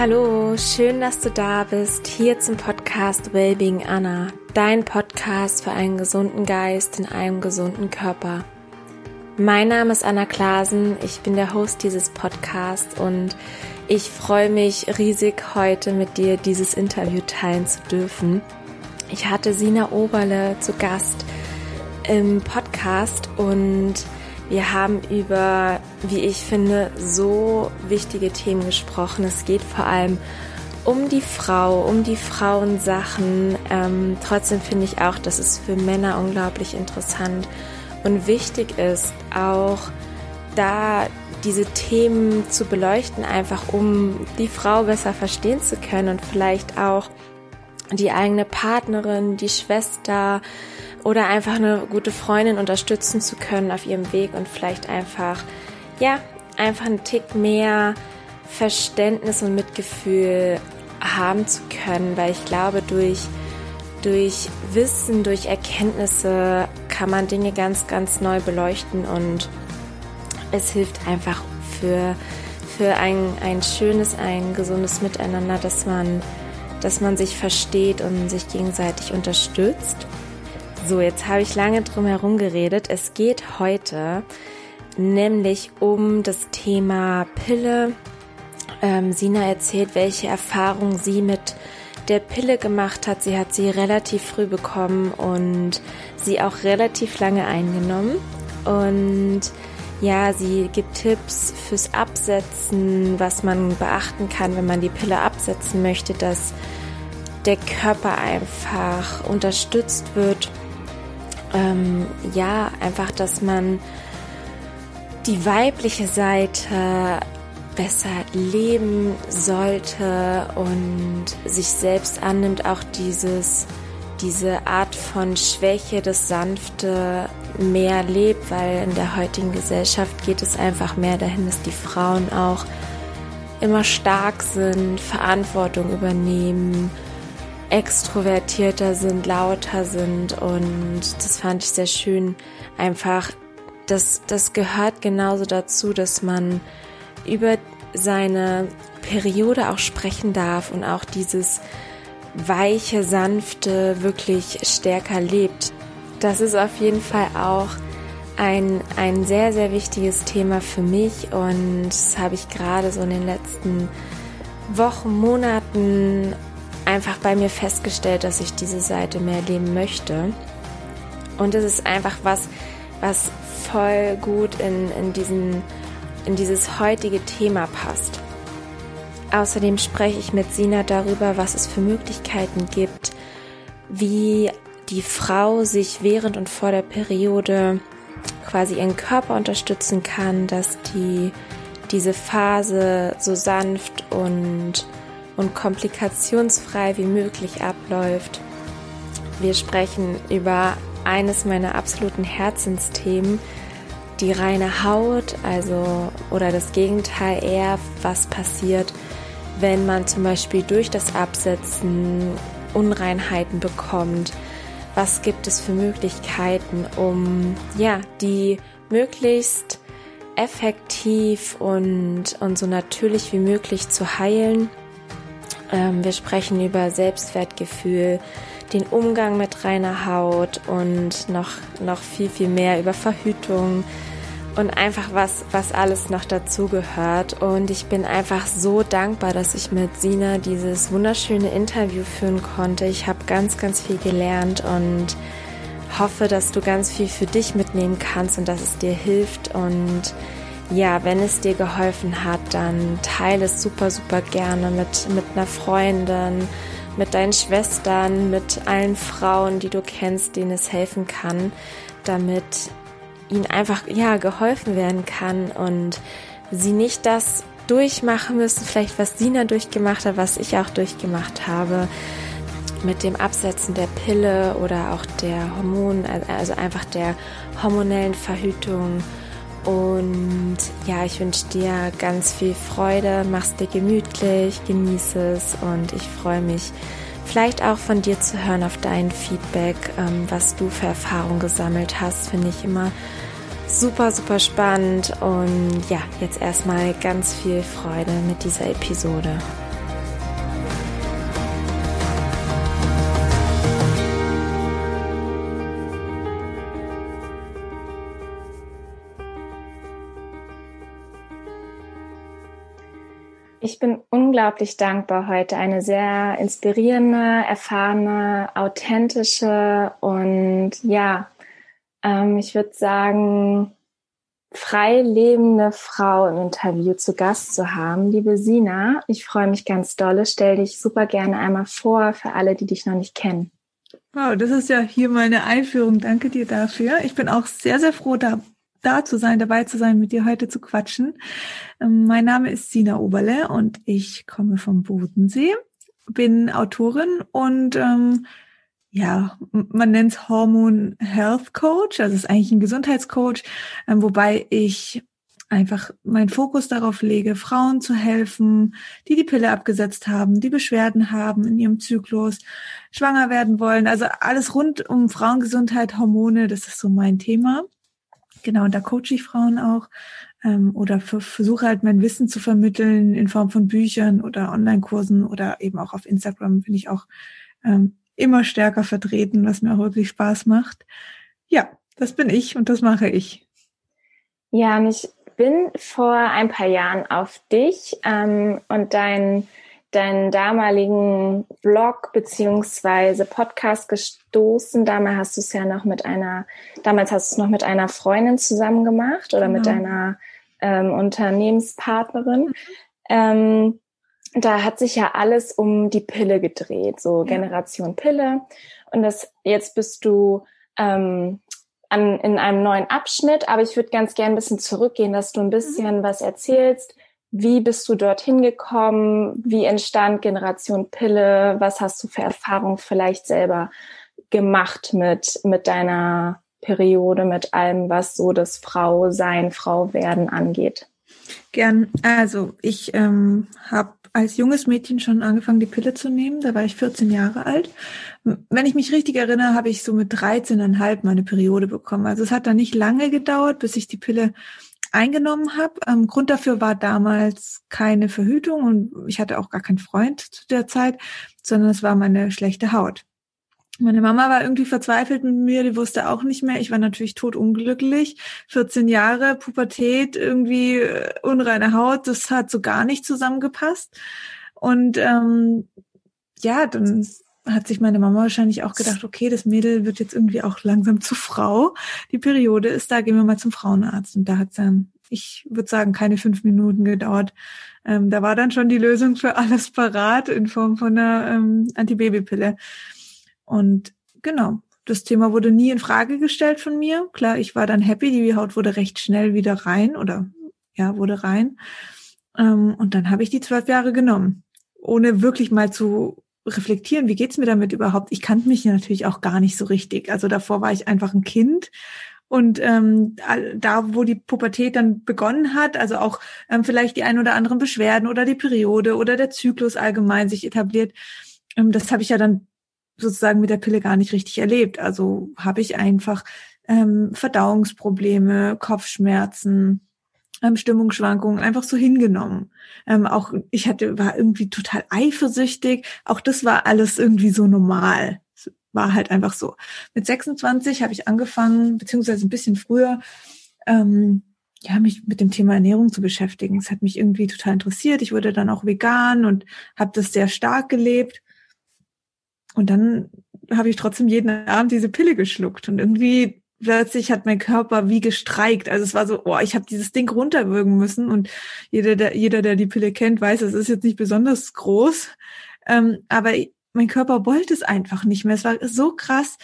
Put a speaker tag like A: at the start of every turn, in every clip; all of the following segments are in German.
A: Hallo, schön, dass du da bist, hier zum Podcast Wellbeing Anna, dein Podcast für einen gesunden Geist in einem gesunden Körper. Mein Name ist Anna Klasen, ich bin der Host dieses Podcasts und ich freue mich riesig, heute mit dir dieses Interview teilen zu dürfen. Ich hatte Sina Oberle zu Gast im Podcast und wir haben über, wie ich finde, so wichtige Themen gesprochen. Es geht vor allem um die Frau, um die Frauensachen. Ähm, trotzdem finde ich auch, dass es für Männer unglaublich interessant und wichtig ist, auch da diese Themen zu beleuchten, einfach um die Frau besser verstehen zu können und vielleicht auch die eigene Partnerin, die Schwester, oder einfach eine gute Freundin unterstützen zu können auf ihrem Weg und vielleicht einfach, ja, einfach einen Tick mehr Verständnis und Mitgefühl haben zu können, weil ich glaube, durch, durch Wissen, durch Erkenntnisse kann man Dinge ganz, ganz neu beleuchten und es hilft einfach für, für ein, ein schönes, ein gesundes Miteinander, dass man, dass man sich versteht und sich gegenseitig unterstützt. So, jetzt habe ich lange drum herum geredet. Es geht heute nämlich um das Thema Pille. Ähm, Sina erzählt, welche Erfahrungen sie mit der Pille gemacht hat. Sie hat sie relativ früh bekommen und sie auch relativ lange eingenommen. Und ja, sie gibt Tipps fürs Absetzen, was man beachten kann, wenn man die Pille absetzen möchte, dass der Körper einfach unterstützt wird ähm, ja, einfach, dass man die weibliche Seite besser leben sollte und sich selbst annimmt, auch dieses, diese Art von Schwäche, das Sanfte mehr lebt, weil in der heutigen Gesellschaft geht es einfach mehr dahin, dass die Frauen auch immer stark sind, Verantwortung übernehmen, extrovertierter sind, lauter sind und das fand ich sehr schön. Einfach, das, das gehört genauso dazu, dass man über seine Periode auch sprechen darf und auch dieses weiche, sanfte wirklich stärker lebt. Das ist auf jeden Fall auch ein, ein sehr, sehr wichtiges Thema für mich und das habe ich gerade so in den letzten Wochen, Monaten einfach bei mir festgestellt, dass ich diese Seite mehr leben möchte. Und es ist einfach was, was voll gut in, in, diesen, in dieses heutige Thema passt. Außerdem spreche ich mit Sina darüber, was es für Möglichkeiten gibt, wie die Frau sich während und vor der Periode quasi ihren Körper unterstützen kann, dass die diese Phase so sanft und und komplikationsfrei wie möglich abläuft. Wir sprechen über eines meiner absoluten Herzensthemen, die reine Haut, also oder das Gegenteil eher, was passiert, wenn man zum Beispiel durch das Absetzen Unreinheiten bekommt. Was gibt es für Möglichkeiten, um ja die möglichst effektiv und, und so natürlich wie möglich zu heilen ähm, wir sprechen über Selbstwertgefühl, den Umgang mit reiner Haut und noch, noch viel, viel mehr über Verhütung und einfach was, was alles noch dazu gehört. Und ich bin einfach so dankbar, dass ich mit Sina dieses wunderschöne Interview führen konnte. Ich habe ganz, ganz viel gelernt und hoffe, dass du ganz viel für dich mitnehmen kannst und dass es dir hilft und ja, wenn es dir geholfen hat, dann teile es super, super gerne mit, mit einer Freundin, mit deinen Schwestern, mit allen Frauen, die du kennst, denen es helfen kann, damit ihnen einfach, ja, geholfen werden kann und sie nicht das durchmachen müssen, vielleicht was Sina durchgemacht hat, was ich auch durchgemacht habe mit dem Absetzen der Pille oder auch der Hormon, also einfach der hormonellen Verhütung. Und ja, ich wünsche dir ganz viel Freude, mach's dir gemütlich, genieße es und ich freue mich vielleicht auch von dir zu hören auf dein Feedback, ähm, was du für Erfahrungen gesammelt hast, finde ich immer super, super spannend und ja, jetzt erstmal ganz viel Freude mit dieser Episode.
B: Ich bin unglaublich dankbar, heute eine sehr inspirierende, erfahrene, authentische und ja, ähm, ich würde sagen, frei lebende Frau im Interview zu Gast zu haben. Liebe Sina, ich freue mich ganz dolle. Stell dich super gerne einmal vor für alle, die dich noch nicht kennen.
C: Wow, das ist ja hier meine Einführung. Danke dir dafür. Ich bin auch sehr, sehr froh, da da zu sein, dabei zu sein, mit dir heute zu quatschen. Ähm, mein Name ist Sina Oberle und ich komme vom Bodensee, bin Autorin und ähm, ja, man nennt es Hormon Health Coach, also es ist eigentlich ein Gesundheitscoach, ähm, wobei ich einfach meinen Fokus darauf lege, Frauen zu helfen, die die Pille abgesetzt haben, die Beschwerden haben in ihrem Zyklus, schwanger werden wollen, also alles rund um Frauengesundheit, Hormone, das ist so mein Thema. Genau, und da coache ich Frauen auch ähm, oder versuche halt mein Wissen zu vermitteln in Form von Büchern oder Online-Kursen oder eben auch auf Instagram bin ich auch ähm, immer stärker vertreten, was mir auch wirklich Spaß macht. Ja, das bin ich und das mache ich.
B: Ja, und ich bin vor ein paar Jahren auf dich ähm, und dein deinen damaligen Blog beziehungsweise Podcast gestoßen. Damals hast du es ja noch mit einer, damals hast du es noch mit einer Freundin zusammen gemacht oder genau. mit deiner ähm, Unternehmenspartnerin. Mhm. Ähm, da hat sich ja alles um die Pille gedreht, so. Generation Pille. Und das jetzt bist du ähm, an, in einem neuen Abschnitt, aber ich würde ganz gerne ein bisschen zurückgehen, dass du ein mhm. bisschen mhm. was erzählst, wie bist du dorthin gekommen? Wie entstand Generation Pille? Was hast du für Erfahrungen vielleicht selber gemacht mit, mit deiner Periode, mit allem, was so das Frau sein, Frau werden angeht?
C: Gern. Also ich ähm, habe als junges Mädchen schon angefangen, die Pille zu nehmen. Da war ich 14 Jahre alt. Wenn ich mich richtig erinnere, habe ich so mit 13,5 meine Periode bekommen. Also es hat da nicht lange gedauert, bis ich die Pille eingenommen habe. Ähm, Grund dafür war damals keine Verhütung und ich hatte auch gar keinen Freund zu der Zeit, sondern es war meine schlechte Haut. Meine Mama war irgendwie verzweifelt mit mir, die wusste auch nicht mehr. Ich war natürlich totunglücklich. 14 Jahre, Pubertät, irgendwie äh, unreine Haut, das hat so gar nicht zusammengepasst. Und ähm, ja, dann hat sich meine Mama wahrscheinlich auch gedacht, okay, das Mädel wird jetzt irgendwie auch langsam zu Frau. Die Periode ist da, gehen wir mal zum Frauenarzt. Und da hat es dann, ich würde sagen, keine fünf Minuten gedauert. Ähm, da war dann schon die Lösung für alles parat in Form von einer ähm, Antibabypille. Und genau, das Thema wurde nie in Frage gestellt von mir. Klar, ich war dann happy, die Haut wurde recht schnell wieder rein oder ja, wurde rein. Ähm, und dann habe ich die zwölf Jahre genommen, ohne wirklich mal zu reflektieren, wie geht's mir damit überhaupt? Ich kannte mich natürlich auch gar nicht so richtig. Also davor war ich einfach ein Kind. Und ähm, da, wo die Pubertät dann begonnen hat, also auch ähm, vielleicht die ein oder anderen Beschwerden oder die Periode oder der Zyklus allgemein sich etabliert, ähm, das habe ich ja dann sozusagen mit der Pille gar nicht richtig erlebt. Also habe ich einfach ähm, Verdauungsprobleme, Kopfschmerzen, ähm, Stimmungsschwankungen einfach so hingenommen. Ähm, auch ich hatte war irgendwie total eifersüchtig. Auch das war alles irgendwie so normal. War halt einfach so. Mit 26 habe ich angefangen, beziehungsweise ein bisschen früher, ähm, ja, mich mit dem Thema Ernährung zu beschäftigen. Es hat mich irgendwie total interessiert. Ich wurde dann auch vegan und habe das sehr stark gelebt. Und dann habe ich trotzdem jeden Abend diese Pille geschluckt und irgendwie plötzlich hat mein Körper wie gestreikt. Also es war so, oh, ich habe dieses Ding runterwürgen müssen und jeder, der, jeder, der die Pille kennt, weiß, es ist jetzt nicht besonders groß, ähm, aber mein Körper wollte es einfach nicht mehr. Es war so krass.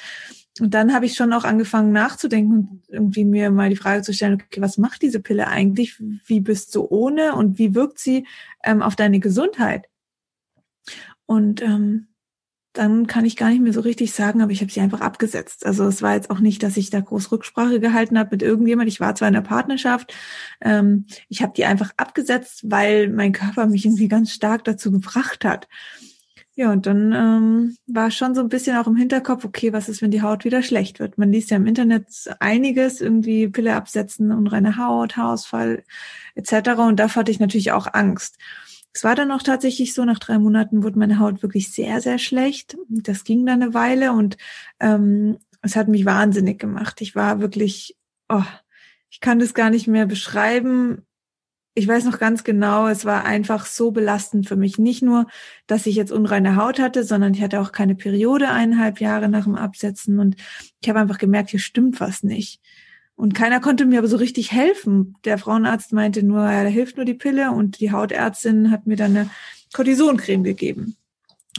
C: Und dann habe ich schon auch angefangen nachzudenken und irgendwie mir mal die Frage zu stellen, okay, was macht diese Pille eigentlich? Wie bist du ohne und wie wirkt sie ähm, auf deine Gesundheit? Und ähm, dann kann ich gar nicht mehr so richtig sagen, aber ich habe sie einfach abgesetzt. Also es war jetzt auch nicht, dass ich da groß Rücksprache gehalten habe mit irgendjemand. Ich war zwar in der Partnerschaft, ähm, ich habe die einfach abgesetzt, weil mein Körper mich irgendwie ganz stark dazu gebracht hat. Ja, und dann ähm, war schon so ein bisschen auch im Hinterkopf, okay, was ist, wenn die Haut wieder schlecht wird? Man liest ja im Internet einiges, irgendwie Pille absetzen, unreine Haut, Haarausfall etc. Und davor hatte ich natürlich auch Angst. Es war dann auch tatsächlich so, nach drei Monaten wurde meine Haut wirklich sehr, sehr schlecht. Das ging dann eine Weile und ähm, es hat mich wahnsinnig gemacht. Ich war wirklich, oh, ich kann das gar nicht mehr beschreiben. ich weiß noch ganz genau, es war einfach so belastend für mich. Nicht nur, dass ich jetzt unreine Haut hatte, sondern ich hatte auch keine Periode eineinhalb Jahre nach dem Absetzen und ich habe einfach gemerkt, hier stimmt was nicht. Und keiner konnte mir aber so richtig helfen. Der Frauenarzt meinte nur, ja, da hilft nur die Pille und die Hautärztin hat mir dann eine Cortisoncreme gegeben.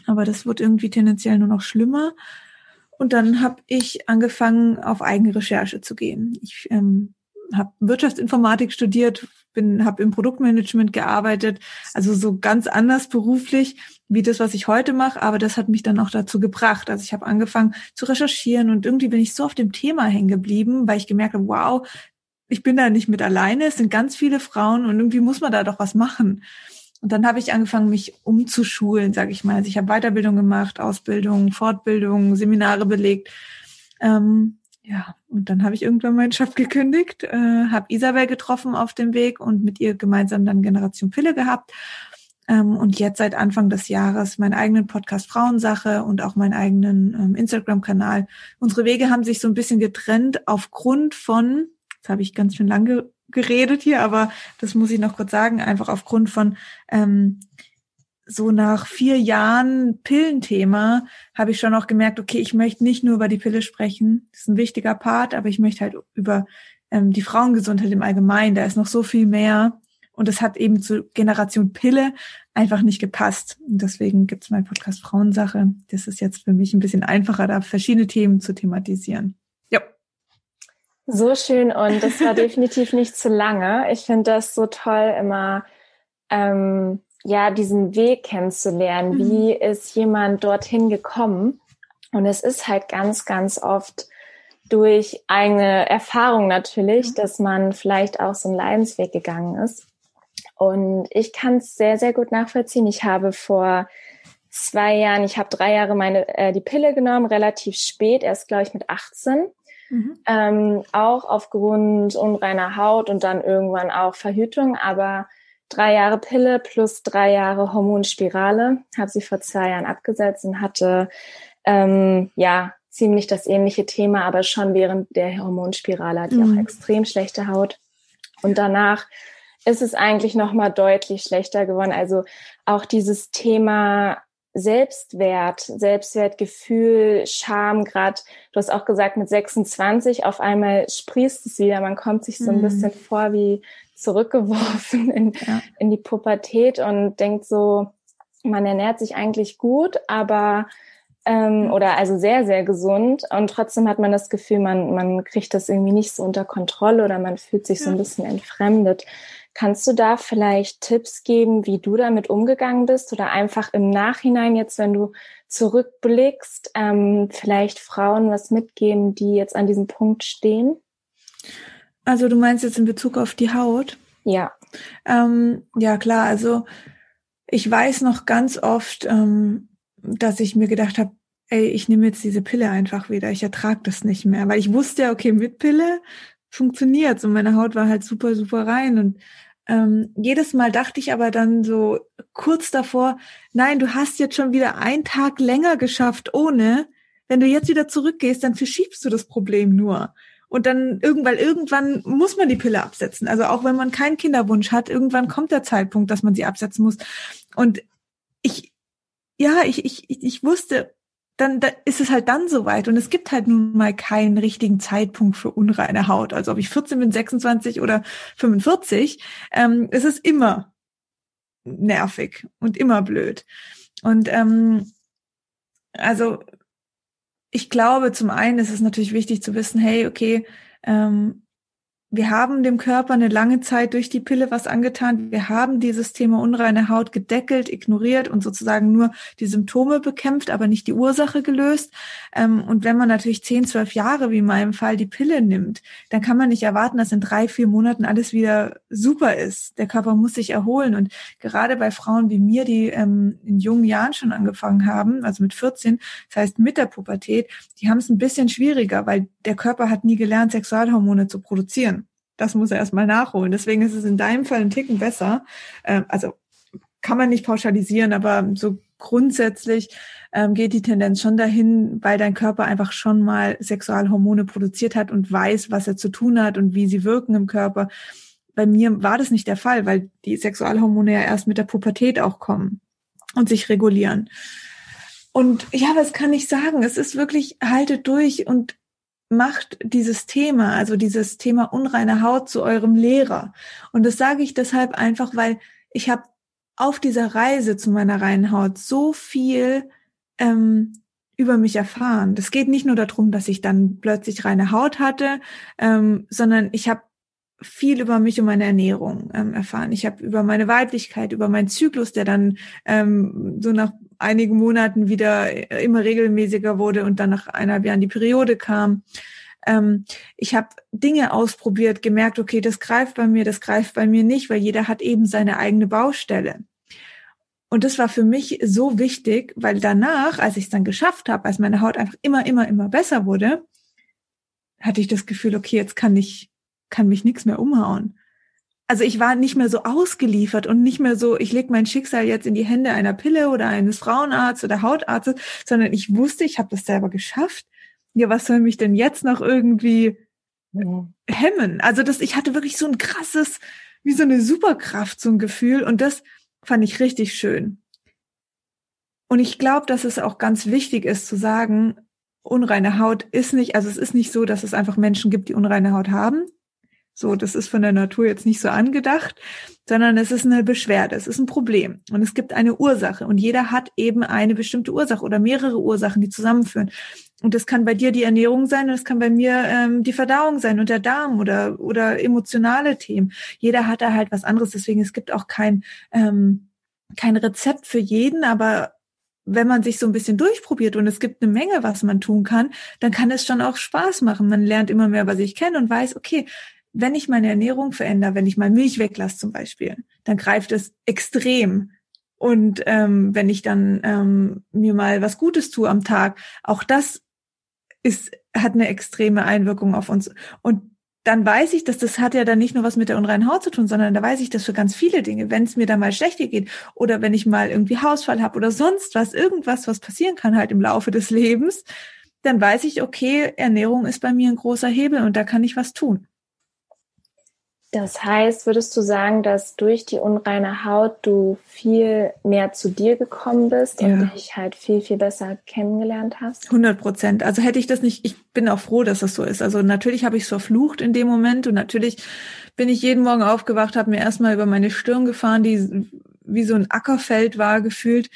C: Aber das wird irgendwie tendenziell nur noch schlimmer. Und dann habe ich angefangen, auf eigene Recherche zu gehen. Ich ähm, habe Wirtschaftsinformatik studiert, bin, habe im Produktmanagement gearbeitet, also so ganz anders beruflich wie das, was ich heute mache, aber das hat mich dann auch dazu gebracht. Also ich habe angefangen zu recherchieren und irgendwie bin ich so auf dem Thema hängen geblieben, weil ich gemerkt habe, wow, ich bin da nicht mit alleine, es sind ganz viele Frauen und irgendwie muss man da doch was machen. Und dann habe ich angefangen, mich umzuschulen, sage ich mal. Also ich habe Weiterbildung gemacht, Ausbildung, Fortbildung, Seminare belegt. Ähm, ja, und dann habe ich irgendwann meinen Job gekündigt, äh, habe Isabel getroffen auf dem Weg und mit ihr gemeinsam dann Generation Pille gehabt. Ähm, und jetzt seit Anfang des Jahres meinen eigenen Podcast Frauensache und auch meinen eigenen ähm, Instagram-Kanal. Unsere Wege haben sich so ein bisschen getrennt aufgrund von, jetzt habe ich ganz schön lange geredet hier, aber das muss ich noch kurz sagen, einfach aufgrund von ähm, so nach vier Jahren Pillenthema habe ich schon auch gemerkt, okay, ich möchte nicht nur über die Pille sprechen, das ist ein wichtiger Part, aber ich möchte halt über ähm, die Frauengesundheit im Allgemeinen, da ist noch so viel mehr und es hat eben zu Generation Pille einfach nicht gepasst. Und deswegen gibt es meinen Podcast Frauensache. Das ist jetzt für mich ein bisschen einfacher, da verschiedene Themen zu thematisieren. Ja.
B: So schön und das war definitiv nicht zu lange. Ich finde das so toll, immer ähm, ja, diesen Weg kennenzulernen. Mhm. Wie ist jemand dorthin gekommen? Und es ist halt ganz, ganz oft durch eine Erfahrung natürlich, mhm. dass man vielleicht auch so einen Leidensweg gegangen ist. Und ich kann es sehr, sehr gut nachvollziehen. Ich habe vor zwei Jahren, ich habe drei Jahre meine äh, die Pille genommen, relativ spät, erst glaube ich mit 18. Mhm. Ähm, auch aufgrund unreiner Haut und dann irgendwann auch Verhütung, aber drei Jahre Pille plus drei Jahre Hormonspirale. Habe sie vor zwei Jahren abgesetzt und hatte ähm, ja ziemlich das ähnliche Thema, aber schon während der Hormonspirale hatte ich mhm. auch extrem schlechte Haut. Und danach ist es eigentlich noch mal deutlich schlechter geworden. Also auch dieses Thema Selbstwert, Selbstwertgefühl, Scham, gerade, du hast auch gesagt, mit 26 auf einmal sprießt es wieder. Man kommt sich so ein mhm. bisschen vor wie zurückgeworfen in, ja. in die Pubertät und denkt so, man ernährt sich eigentlich gut, aber ähm, oder also sehr, sehr gesund und trotzdem hat man das Gefühl, man, man kriegt das irgendwie nicht so unter Kontrolle oder man fühlt sich ja. so ein bisschen entfremdet. Kannst du da vielleicht Tipps geben, wie du damit umgegangen bist oder einfach im Nachhinein jetzt, wenn du zurückblickst, ähm, vielleicht Frauen was mitgeben, die jetzt an diesem Punkt stehen?
C: Also du meinst jetzt in Bezug auf die Haut?
B: Ja.
C: Ähm, ja, klar. Also ich weiß noch ganz oft, ähm, dass ich mir gedacht habe, ey, ich nehme jetzt diese Pille einfach wieder. Ich ertrage das nicht mehr, weil ich wusste ja, okay, mit Pille funktioniert's und meine Haut war halt super, super rein und ähm, jedes Mal dachte ich aber dann so kurz davor, nein, du hast jetzt schon wieder einen Tag länger geschafft ohne. Wenn du jetzt wieder zurückgehst, dann verschiebst du das Problem nur. Und dann irgendwann, irgendwann muss man die Pille absetzen. Also auch wenn man keinen Kinderwunsch hat, irgendwann kommt der Zeitpunkt, dass man sie absetzen muss. Und ich, ja, ich, ich, ich wusste, dann da ist es halt dann soweit. Und es gibt halt nun mal keinen richtigen Zeitpunkt für unreine Haut. Also ob ich 14 bin, 26 oder 45, ähm, es ist immer nervig und immer blöd. Und ähm, also ich glaube, zum einen ist es natürlich wichtig zu wissen, hey, okay, ähm, wir haben dem Körper eine lange Zeit durch die Pille was angetan. Wir haben dieses Thema unreine Haut gedeckelt, ignoriert und sozusagen nur die Symptome bekämpft, aber nicht die Ursache gelöst. Ähm, und wenn man natürlich zehn, zwölf Jahre, wie in meinem Fall, die Pille nimmt, dann kann man nicht erwarten, dass in drei, vier Monaten alles wieder super ist. Der Körper muss sich erholen. Und gerade bei Frauen wie mir, die ähm, in jungen Jahren schon angefangen haben, also mit 14, das heißt mit der Pubertät, die haben es ein bisschen schwieriger, weil der Körper hat nie gelernt, Sexualhormone zu produzieren. Das muss er erstmal nachholen. Deswegen ist es in deinem Fall ein Ticken besser. Ähm, also kann man nicht pauschalisieren, aber so grundsätzlich ähm, geht die Tendenz schon dahin, weil dein Körper einfach schon mal Sexualhormone produziert hat und weiß, was er zu tun hat und wie sie wirken im Körper, bei mir war das nicht der Fall, weil die Sexualhormone ja erst mit der Pubertät auch kommen und sich regulieren. Und ja, was kann ich sagen? Es ist wirklich, haltet durch und macht dieses Thema, also dieses Thema unreine Haut zu eurem Lehrer. Und das sage ich deshalb einfach, weil ich habe auf dieser Reise zu meiner reinen Haut so viel ähm, über mich erfahren. Das geht nicht nur darum, dass ich dann plötzlich reine Haut hatte, ähm, sondern ich habe viel über mich und meine Ernährung ähm, erfahren. Ich habe über meine Weiblichkeit, über meinen Zyklus, der dann ähm, so nach einigen Monaten wieder immer regelmäßiger wurde und dann nach eineinhalb Jahren die Periode kam. Ähm, ich habe Dinge ausprobiert, gemerkt, okay, das greift bei mir, das greift bei mir nicht, weil jeder hat eben seine eigene Baustelle. Und das war für mich so wichtig, weil danach, als ich es dann geschafft habe, als meine Haut einfach immer, immer, immer besser wurde, hatte ich das Gefühl, okay, jetzt kann ich, kann mich nichts mehr umhauen. Also ich war nicht mehr so ausgeliefert und nicht mehr so, ich lege mein Schicksal jetzt in die Hände einer Pille oder eines Frauenarztes oder Hautarztes, sondern ich wusste, ich habe das selber geschafft. Ja, was soll mich denn jetzt noch irgendwie hemmen? Also das, ich hatte wirklich so ein krasses, wie so eine Superkraft, so ein Gefühl. Und das fand ich richtig schön. Und ich glaube, dass es auch ganz wichtig ist zu sagen, unreine Haut ist nicht, also es ist nicht so, dass es einfach Menschen gibt, die unreine Haut haben. So, das ist von der Natur jetzt nicht so angedacht, sondern es ist eine Beschwerde, es ist ein Problem und es gibt eine Ursache und jeder hat eben eine bestimmte Ursache oder mehrere Ursachen, die zusammenführen. Und das kann bei dir die Ernährung sein und das kann bei mir ähm, die Verdauung sein und der Darm oder, oder emotionale Themen. Jeder hat da halt was anderes. Deswegen, es gibt auch kein, ähm, kein Rezept für jeden, aber wenn man sich so ein bisschen durchprobiert und es gibt eine Menge, was man tun kann, dann kann es schon auch Spaß machen. Man lernt immer mehr über sich kennen und weiß, okay, wenn ich meine Ernährung verändere, wenn ich mal Milch weglasse zum Beispiel, dann greift es extrem. Und ähm, wenn ich dann ähm, mir mal was Gutes tue am Tag, auch das ist, hat eine extreme Einwirkung auf uns. Und dann weiß ich, dass das hat ja dann nicht nur was mit der unreinen Haut zu tun, sondern da weiß ich das für ganz viele Dinge. Wenn es mir da mal schlechter geht oder wenn ich mal irgendwie Hausfall habe oder sonst was, irgendwas, was passieren kann halt im Laufe des Lebens, dann weiß ich, okay, Ernährung ist bei mir ein großer Hebel und da kann ich was tun.
B: Das heißt, würdest du sagen, dass durch die unreine Haut du viel mehr zu dir gekommen bist ja. und dich halt viel, viel besser kennengelernt hast?
C: 100 Prozent. Also hätte ich das nicht, ich bin auch froh, dass das so ist. Also natürlich habe ich es verflucht in dem Moment und natürlich bin ich jeden Morgen aufgewacht, habe mir erstmal über meine Stirn gefahren, die wie so ein Ackerfeld war gefühlt.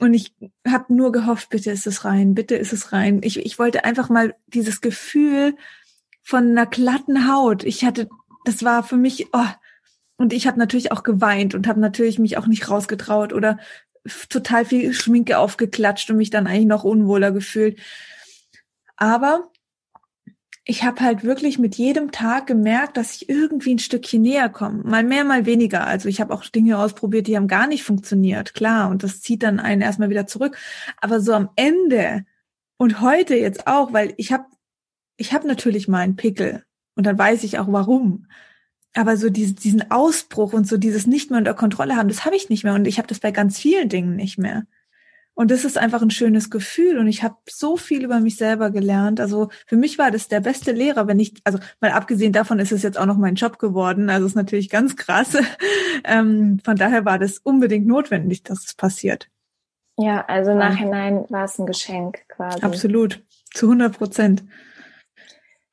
C: Und ich habe nur gehofft, bitte ist es rein, bitte ist es rein. Ich, ich wollte einfach mal dieses Gefühl von einer glatten Haut. Ich hatte das war für mich, oh, und ich habe natürlich auch geweint und habe natürlich mich auch nicht rausgetraut oder total viel Schminke aufgeklatscht und mich dann eigentlich noch unwohler gefühlt. Aber ich habe halt wirklich mit jedem Tag gemerkt, dass ich irgendwie ein Stückchen näher komme. Mal mehr, mal weniger. Also ich habe auch Dinge ausprobiert, die haben gar nicht funktioniert, klar. Und das zieht dann einen erstmal wieder zurück. Aber so am Ende und heute jetzt auch, weil ich habe ich habe natürlich mal einen Pickel und dann weiß ich auch warum. Aber so diese, diesen Ausbruch und so dieses nicht mehr unter Kontrolle haben, das habe ich nicht mehr. Und ich habe das bei ganz vielen Dingen nicht mehr. Und das ist einfach ein schönes Gefühl. Und ich habe so viel über mich selber gelernt. Also für mich war das der beste Lehrer, wenn ich, also mal abgesehen davon ist es jetzt auch noch mein Job geworden. Also ist natürlich ganz krass. ähm, von daher war das unbedingt notwendig, dass es passiert.
B: Ja, also Nachhinein war es ein Geschenk quasi.
C: Absolut. Zu 100 Prozent.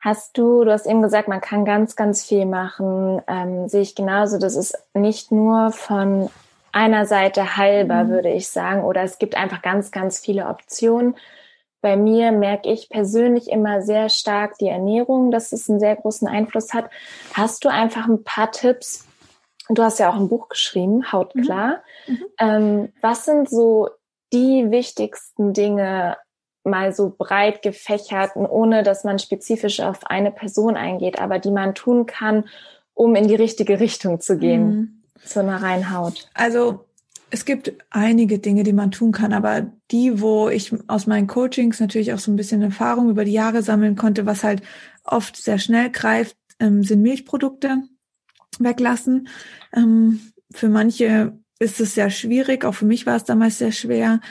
B: Hast du, du hast eben gesagt, man kann ganz, ganz viel machen. Ähm, sehe ich genauso. Das ist nicht nur von einer Seite heilbar, mhm. würde ich sagen, oder es gibt einfach ganz, ganz viele Optionen. Bei mir merke ich persönlich immer sehr stark die Ernährung, dass es einen sehr großen Einfluss hat. Hast du einfach ein paar Tipps? Du hast ja auch ein Buch geschrieben, Hautklar. Mhm. Mhm. Ähm, was sind so die wichtigsten Dinge mal so breit gefächert, ohne dass man spezifisch auf eine Person eingeht, aber die man tun kann, um in die richtige Richtung zu gehen, mhm. zu einer reinen Haut?
C: Also es gibt einige Dinge, die man tun kann, aber die, wo ich aus meinen Coachings natürlich auch so ein bisschen Erfahrung über die Jahre sammeln konnte, was halt oft sehr schnell greift, ähm, sind Milchprodukte weglassen. Ähm, für manche ist es sehr schwierig, auch für mich war es damals sehr schwer.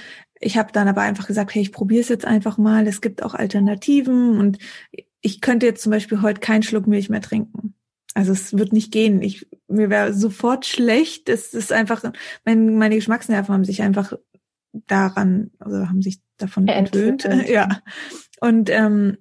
C: Ich habe dann aber einfach gesagt, hey, ich probiere es jetzt einfach mal. Es gibt auch Alternativen und ich könnte jetzt zum Beispiel heute keinen Schluck Milch mehr trinken. Also es wird nicht gehen. Ich, mir wäre sofort schlecht. Es ist einfach, mein, meine Geschmacksnerven haben sich einfach daran, also haben sich davon entwöhnt. Ja. Und ähm,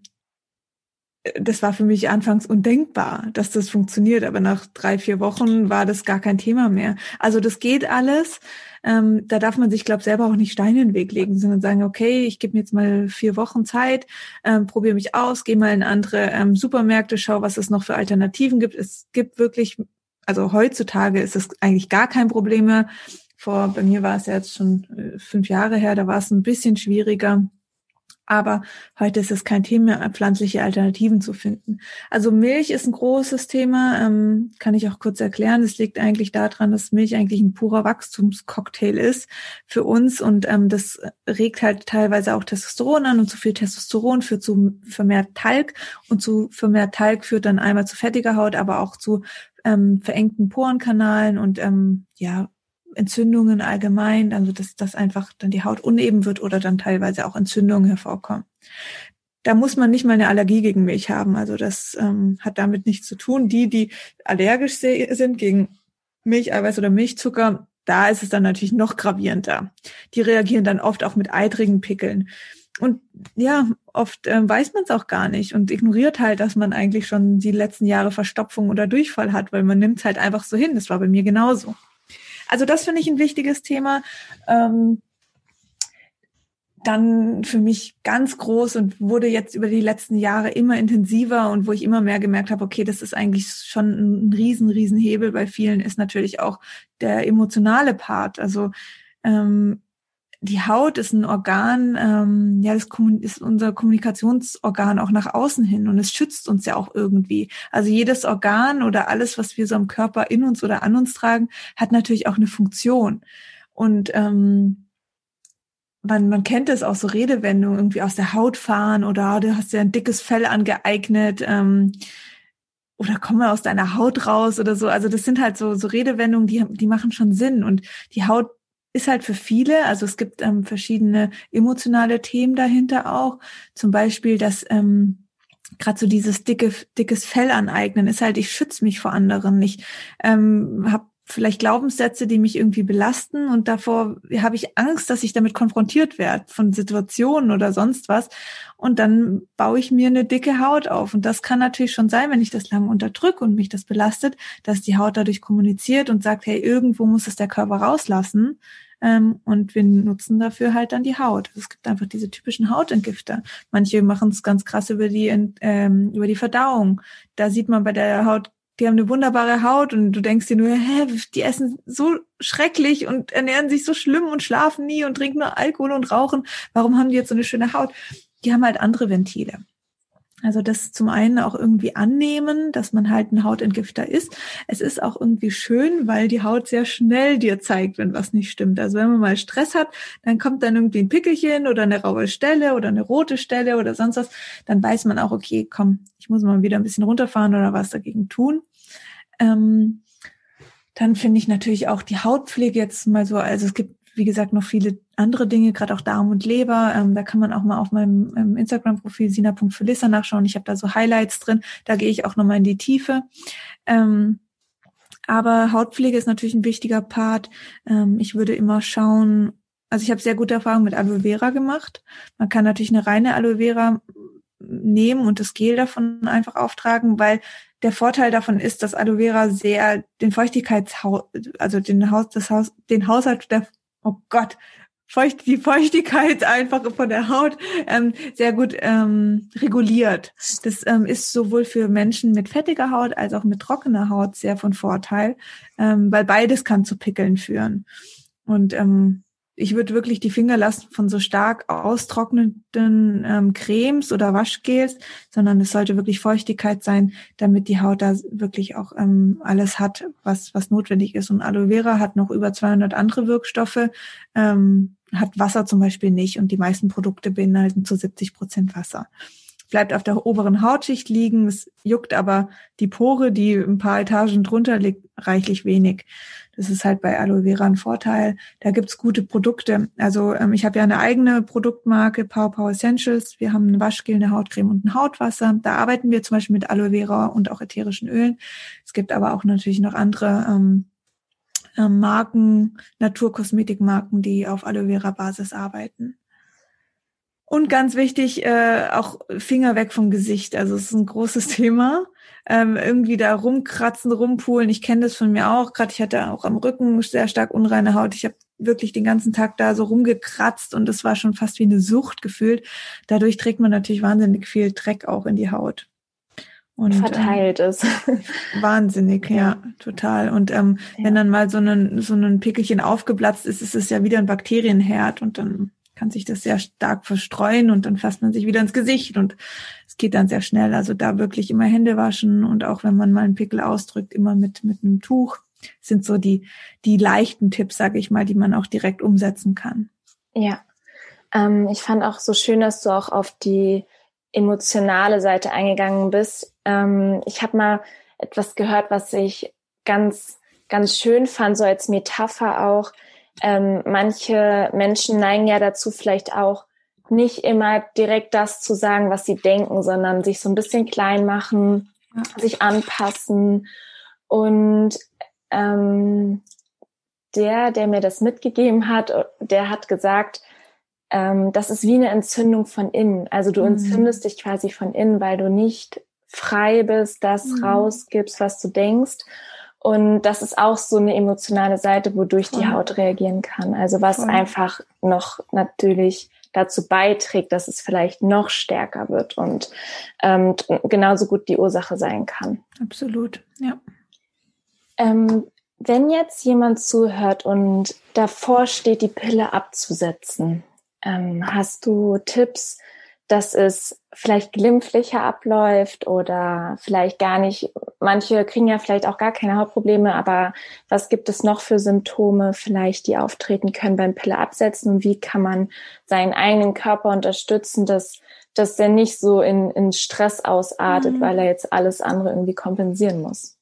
C: das war für mich anfangs undenkbar, dass das funktioniert, aber nach drei, vier Wochen war das gar kein Thema mehr. Also das geht alles. Ähm, da darf man sich, glaube selber auch nicht Steine in den Weg legen, sondern sagen, okay, ich gebe mir jetzt mal vier Wochen Zeit, ähm, probiere mich aus, gehe mal in andere ähm, Supermärkte, schau, was es noch für Alternativen gibt. Es gibt wirklich, also heutzutage ist es eigentlich gar kein Problem mehr. Vor, bei mir war es ja jetzt schon äh, fünf Jahre her, da war es ein bisschen schwieriger aber heute ist es kein Thema, pflanzliche Alternativen zu finden. Also Milch ist ein großes Thema, ähm, kann ich auch kurz erklären. Es liegt eigentlich daran, dass Milch eigentlich ein purer Wachstumscocktail ist für uns und ähm, das regt halt teilweise auch Testosteron an und zu viel Testosteron führt zu vermehrt Talg und zu vermehrt Talg führt dann einmal zu fettiger Haut, aber auch zu ähm, verengten Porenkanalen und ähm, ja Entzündungen allgemein, also dass, dass einfach dann die Haut uneben wird oder dann teilweise auch Entzündungen hervorkommen. Da muss man nicht mal eine Allergie gegen Milch haben. Also das ähm, hat damit nichts zu tun. Die, die allergisch sind gegen Milcheiweiß oder Milchzucker, da ist es dann natürlich noch gravierender. Die reagieren dann oft auch mit eitrigen Pickeln. Und ja, oft äh, weiß man es auch gar nicht und ignoriert halt, dass man eigentlich schon die letzten Jahre Verstopfung oder Durchfall hat, weil man nimmt es halt einfach so hin. Das war bei mir genauso. Also das finde ich ein wichtiges Thema. Ähm, dann für mich ganz groß und wurde jetzt über die letzten Jahre immer intensiver und wo ich immer mehr gemerkt habe, okay, das ist eigentlich schon ein riesen, riesen Hebel bei vielen, ist natürlich auch der emotionale Part. Also ähm, die Haut ist ein Organ, ähm, ja, das ist unser Kommunikationsorgan auch nach außen hin und es schützt uns ja auch irgendwie. Also jedes Organ oder alles, was wir so am Körper in uns oder an uns tragen, hat natürlich auch eine Funktion. Und ähm, man, man kennt es auch so Redewendungen irgendwie aus der Haut fahren oder oh, du hast ja ein dickes Fell angeeignet. Ähm, oder komme aus deiner Haut raus oder so. Also das sind halt so, so Redewendungen, die, die machen schon Sinn. Und die Haut ist halt für viele, also es gibt ähm, verschiedene emotionale Themen dahinter auch. Zum Beispiel, dass ähm, gerade so dieses dicke, dickes Fell aneignen ist halt, ich schütze mich vor anderen. Ich ähm, habe vielleicht Glaubenssätze, die mich irgendwie belasten und davor habe ich Angst, dass ich damit konfrontiert werde von Situationen oder sonst was und dann baue ich mir eine dicke Haut auf und das kann natürlich schon sein, wenn ich das lange unterdrücke und mich das belastet, dass die Haut dadurch kommuniziert und sagt, hey, irgendwo muss es der Körper rauslassen ähm, und wir nutzen dafür halt dann die Haut. Es gibt einfach diese typischen Hautentgifter. Manche machen es ganz krass über die, ähm, über die Verdauung. Da sieht man bei der Haut, die haben eine wunderbare Haut und du denkst dir nur, hä, die essen so schrecklich und ernähren sich so schlimm und schlafen nie und trinken nur Alkohol und rauchen. Warum haben die jetzt so eine schöne Haut? Die haben halt andere Ventile. Also das zum einen auch irgendwie annehmen, dass man halt ein Hautentgifter ist. Es ist auch irgendwie schön, weil die Haut sehr schnell dir zeigt, wenn was nicht stimmt. Also wenn man mal Stress hat, dann kommt dann irgendwie ein Pickelchen oder eine raue Stelle oder eine rote Stelle oder sonst was, dann weiß man auch, okay, komm, ich muss mal wieder ein bisschen runterfahren oder was dagegen tun. Ähm, dann finde ich natürlich auch die Hautpflege jetzt mal so, also es gibt wie gesagt, noch viele andere Dinge, gerade auch Darm und Leber. Ähm, da kann man auch mal auf meinem ähm, Instagram-Profil sina.felissa nachschauen. Ich habe da so Highlights drin. Da gehe ich auch nochmal in die Tiefe. Ähm, aber Hautpflege ist natürlich ein wichtiger Part. Ähm, ich würde immer schauen, also ich habe sehr gute Erfahrungen mit Aloe Vera gemacht. Man kann natürlich eine reine Aloe Vera nehmen und das Gel davon einfach auftragen, weil der Vorteil davon ist, dass Aloe Vera sehr den Feuchtigkeitshaus, also den Haus, das Haus, den Haushalt der oh Gott, Feucht, die Feuchtigkeit einfach von der Haut ähm, sehr gut ähm, reguliert. Das ähm, ist sowohl für Menschen mit fettiger Haut als auch mit trockener Haut sehr von Vorteil, ähm, weil beides kann zu Pickeln führen. Und ähm, ich würde wirklich die Finger lassen von so stark austrocknenden ähm, Cremes oder Waschgels, sondern es sollte wirklich Feuchtigkeit sein, damit die Haut da wirklich auch ähm, alles hat, was, was notwendig ist. Und Aloe Vera hat noch über 200 andere Wirkstoffe, ähm, hat Wasser zum Beispiel nicht und die meisten Produkte beinhalten zu 70 Prozent Wasser. Bleibt auf der oberen Hautschicht liegen, es juckt aber die Pore, die ein paar Etagen drunter liegt, reichlich wenig. Das ist halt bei Aloe Vera ein Vorteil. Da gibt's gute Produkte. Also ähm, ich habe ja eine eigene Produktmarke, Power Power Essentials. Wir haben ein Waschgel, eine Hautcreme und ein Hautwasser. Da arbeiten wir zum Beispiel mit Aloe Vera und auch ätherischen Ölen. Es gibt aber auch natürlich noch andere ähm, ähm, Marken, Naturkosmetikmarken, die auf Aloe Vera Basis arbeiten. Und ganz wichtig, äh, auch Finger weg vom Gesicht. Also es ist ein großes Thema. Ähm, irgendwie da rumkratzen, rumpulen. Ich kenne das von mir auch. Gerade ich hatte auch am Rücken sehr stark unreine Haut. Ich habe wirklich den ganzen Tag da so rumgekratzt und das war schon fast wie eine Sucht gefühlt. Dadurch trägt man natürlich wahnsinnig viel Dreck auch in die Haut.
B: Und, verteilt ähm, ist.
C: Wahnsinnig, ja, ja total. Und ähm, ja. wenn dann mal so ein, so ein Pickelchen aufgeplatzt ist, ist es ja wieder ein Bakterienherd und dann kann sich das sehr stark verstreuen und dann fasst man sich wieder ins Gesicht und es geht dann sehr schnell. Also da wirklich immer Hände waschen und auch wenn man mal einen Pickel ausdrückt, immer mit, mit einem Tuch sind so die, die leichten Tipps, sage ich mal, die man auch direkt umsetzen kann.
B: Ja, ähm, ich fand auch so schön, dass du auch auf die emotionale Seite eingegangen bist. Ähm, ich habe mal etwas gehört, was ich ganz, ganz schön fand, so als Metapher auch ähm, manche Menschen neigen ja dazu, vielleicht auch nicht immer direkt das zu sagen, was sie denken, sondern sich so ein bisschen klein machen, ja. sich anpassen. Und ähm, der, der mir das mitgegeben hat, der hat gesagt, ähm, das ist wie eine Entzündung von innen. Also du mhm. entzündest dich quasi von innen, weil du nicht frei bist, das mhm. rausgibst, was du denkst. Und das ist auch so eine emotionale Seite, wodurch die Haut reagieren kann. Also was Voll. einfach noch natürlich dazu beiträgt, dass es vielleicht noch stärker wird und ähm, genauso gut die Ursache sein kann.
C: Absolut, ja.
B: Ähm, wenn jetzt jemand zuhört und davor steht, die Pille abzusetzen, ähm, hast du Tipps, dass es vielleicht glimpflicher abläuft oder vielleicht gar nicht. Manche kriegen ja vielleicht auch gar keine Hautprobleme, aber was gibt es noch für Symptome vielleicht, die auftreten können beim Pille absetzen und wie kann man seinen eigenen Körper unterstützen, dass, dass der nicht so in, in Stress ausartet, mhm. weil er jetzt alles andere irgendwie kompensieren muss?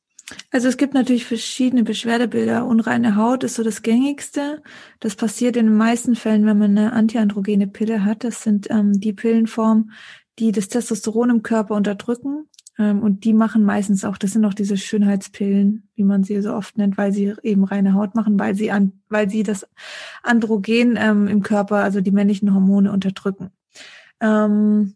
C: Also es gibt natürlich verschiedene Beschwerdebilder. Unreine Haut ist so das gängigste. Das passiert in den meisten Fällen, wenn man eine antiandrogene Pille hat. Das sind ähm, die Pillenformen, die das Testosteron im Körper unterdrücken. Ähm, und die machen meistens auch, das sind auch diese Schönheitspillen, wie man sie so oft nennt, weil sie eben reine Haut machen, weil sie an, weil sie das Androgen ähm, im Körper, also die männlichen Hormone unterdrücken. Ähm,